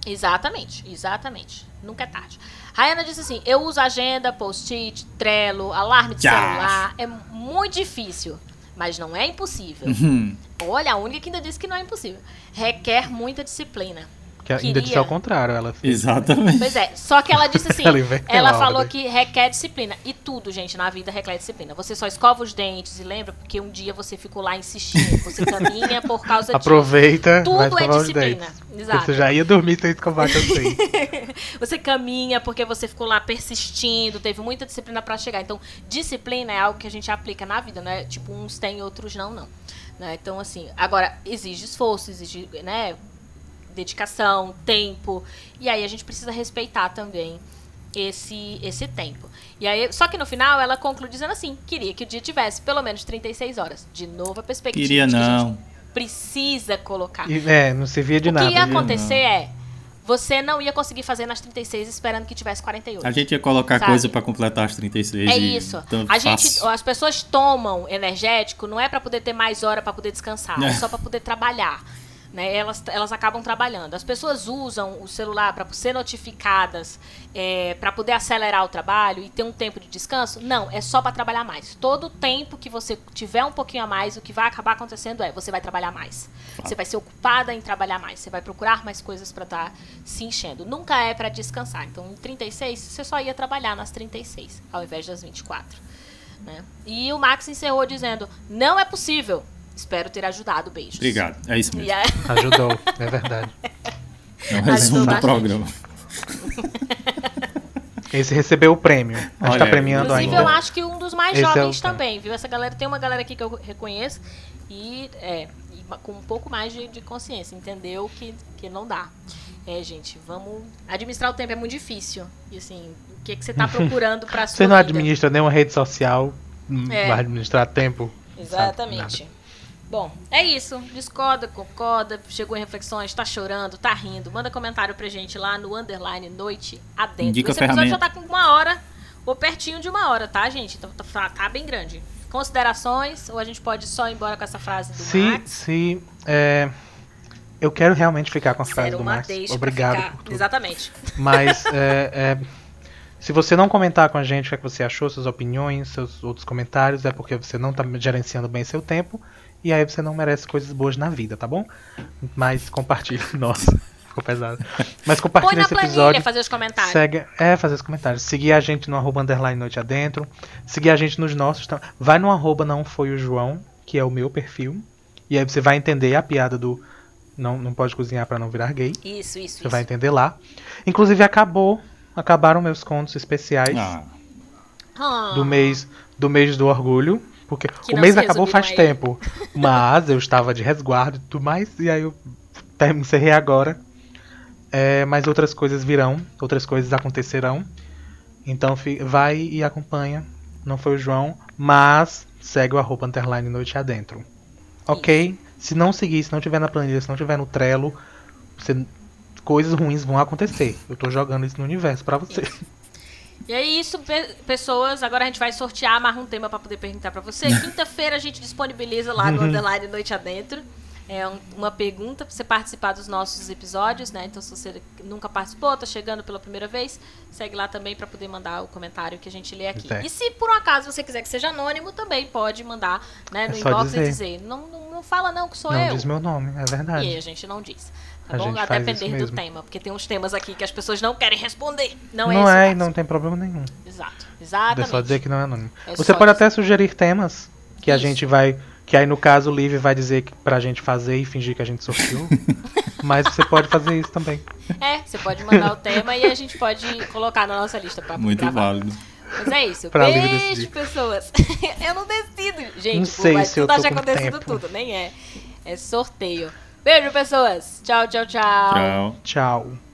Exatamente, exatamente. Nunca é tarde. Rayana disse assim: eu uso agenda, post-it, Trello, alarme de celular. É muito difícil, mas não é impossível. Hum, Olha, a única que ainda disse que não é impossível. Requer muita disciplina. Que ainda Queria. disse ao contrário. Ela exatamente. Pois é, só que ela disse assim, Ela ela falou que requer disciplina. E tudo, gente, na vida requer disciplina. Você só escova os dentes e lembra porque um dia você ficou lá insistindo. Você caminha por causa disso. Aproveita, Tudo vai é os disciplina. dentes. Exato. Você já ia dormir sem escovar eu sei. Você caminha porque você ficou lá persistindo, teve muita disciplina pra chegar. Então, disciplina é algo que a gente aplica na vida, né? Tipo, uns têm, outros não, não. Né? Então, assim, agora, exige esforço, exige, né? Dedicação, tempo. E aí a gente precisa respeitar também esse, esse tempo. E aí, só que no final ela conclui dizendo assim: queria que o dia tivesse pelo menos 36 horas. De novo a perspectiva Queria de que a gente não. precisa colocar. E, é, não servia de o nada. que ia viu? acontecer é, você não ia conseguir fazer nas 36 esperando que tivesse 48. A gente ia colocar Sabe? coisa pra completar as 36 É e isso. A gente, fácil. as pessoas tomam energético não é pra poder ter mais hora pra poder descansar, é, É. só pra poder trabalhar. Né? Elas, elas acabam trabalhando. As pessoas usam o celular para ser notificadas, é, para poder acelerar o trabalho e ter um tempo de descanso? Não, é só para trabalhar mais. Todo tempo que você tiver um pouquinho a mais, o que vai acabar acontecendo é você vai trabalhar mais. Você vai ser ocupada em trabalhar mais. Você vai procurar mais coisas para estar se enchendo. Nunca é para descansar. Então, em 36, você só ia trabalhar nas 36, ao invés das 24. Né? E o Max encerrou dizendo: Não é possível. Espero ter ajudado. Beijos. Obrigado. É isso mesmo. Aí- Ajudou, é verdade. É um resumo do programa. Esse recebeu o prêmio. A gente Olha tá premiando Inclusive, ainda. eu acho que um dos mais Esse é o jovens tema. também, viu? Essa galera tem uma galera aqui que eu reconheço e, é, e com um pouco mais de, de consciência, entendeu que, que não dá. É, gente, vamos. Administrar o tempo é muito difícil. E assim, o que, que você tá procurando pra sua Você não vida? administra nenhuma rede social, É. vai administrar tempo. Exatamente. Bom, é isso. Discorda, concorda, chegou em reflexões, tá chorando, tá rindo. Manda comentário pra gente lá no underline noite adentro. Indica Esse episódio já tá com uma hora, ou pertinho de uma hora, tá, gente? Então tá, tá bem grande. Considerações, ou a gente pode só ir embora com essa frase do Se, Max? se é, eu quero realmente ficar com a frase Sério, do uma Max. deixa pra Obrigado ficar. por tudo. Exatamente. Mas é, é, se você não comentar com a gente o que, é que você achou, suas opiniões, seus outros comentários, é porque você não tá gerenciando bem seu tempo. E aí você não merece coisas boas na vida, tá bom? Mas compartilha. Nossa, ficou pesado. Mas na esse planilha episódio. fazer os comentários. Segue, é, fazer os comentários. Seguir a gente no arroba underline noite adentro. Seguir a gente nos nossos. Vai no arroba não foi o João, que é o meu perfil. E aí você vai entender a piada do não, não pode cozinhar pra não virar gay. Isso, isso, Você isso. vai entender lá. Inclusive acabou, acabaram meus contos especiais Ah, Ah, do mês do mês do orgulho, porque Que o mês acabou faz a ele. tempo, mas eu estava de resguardo e tudo mais e aí eu encerrei agora. É, mas outras coisas virão, outras coisas acontecerão. Então vai e acompanha. Não foi o João, mas segue o arroba underline noite adentro. Ok? Se não seguir, se não tiver na planilha, se não tiver no Trello, você- coisas ruins vão acontecer. Eu tô jogando isso no universo pra você. E é isso, pe- pessoas. Agora a gente vai sortear mais um tema para poder perguntar para você. Quinta-feira a gente disponibiliza lá no Underline Noite Adentro. É um- uma pergunta para você participar dos nossos episódios, né? Então, se você nunca participou, tá chegando pela primeira vez, segue lá também para poder mandar o comentário que a gente lê aqui. Certo. E se por um acaso você quiser que seja anônimo, também pode mandar né, É no só inbox dizer. e dizer: não, não, não fala não que sou não eu. diz meu nome, é verdade. E a gente não diz. Tá A bom? gente A faz depender isso do tema, porque tem uns temas aqui que as pessoas não querem responder. Não, Não, é esse o é, e não tem problema nenhum. Exato. É Exatamente. só dizer que não é anônimo. É Você pode dizer. até sugerir temas que a Isso. gente vai. Que aí no caso o Liv vai dizer que pra gente fazer e fingir que a gente sorteou. Mas você pode fazer isso também. É, você pode mandar o tema e a gente pode colocar na nossa lista pra Muito gravar. válido. Mas é isso. Pra Beijo, pessoas. eu não decido. Gente, Não pô, sei mas se eu tudo tô já com acontecido tempo. tudo. Nem é. É sorteio. Beijo, pessoas. Tchau, tchau, tchau. Tchau. Tchau.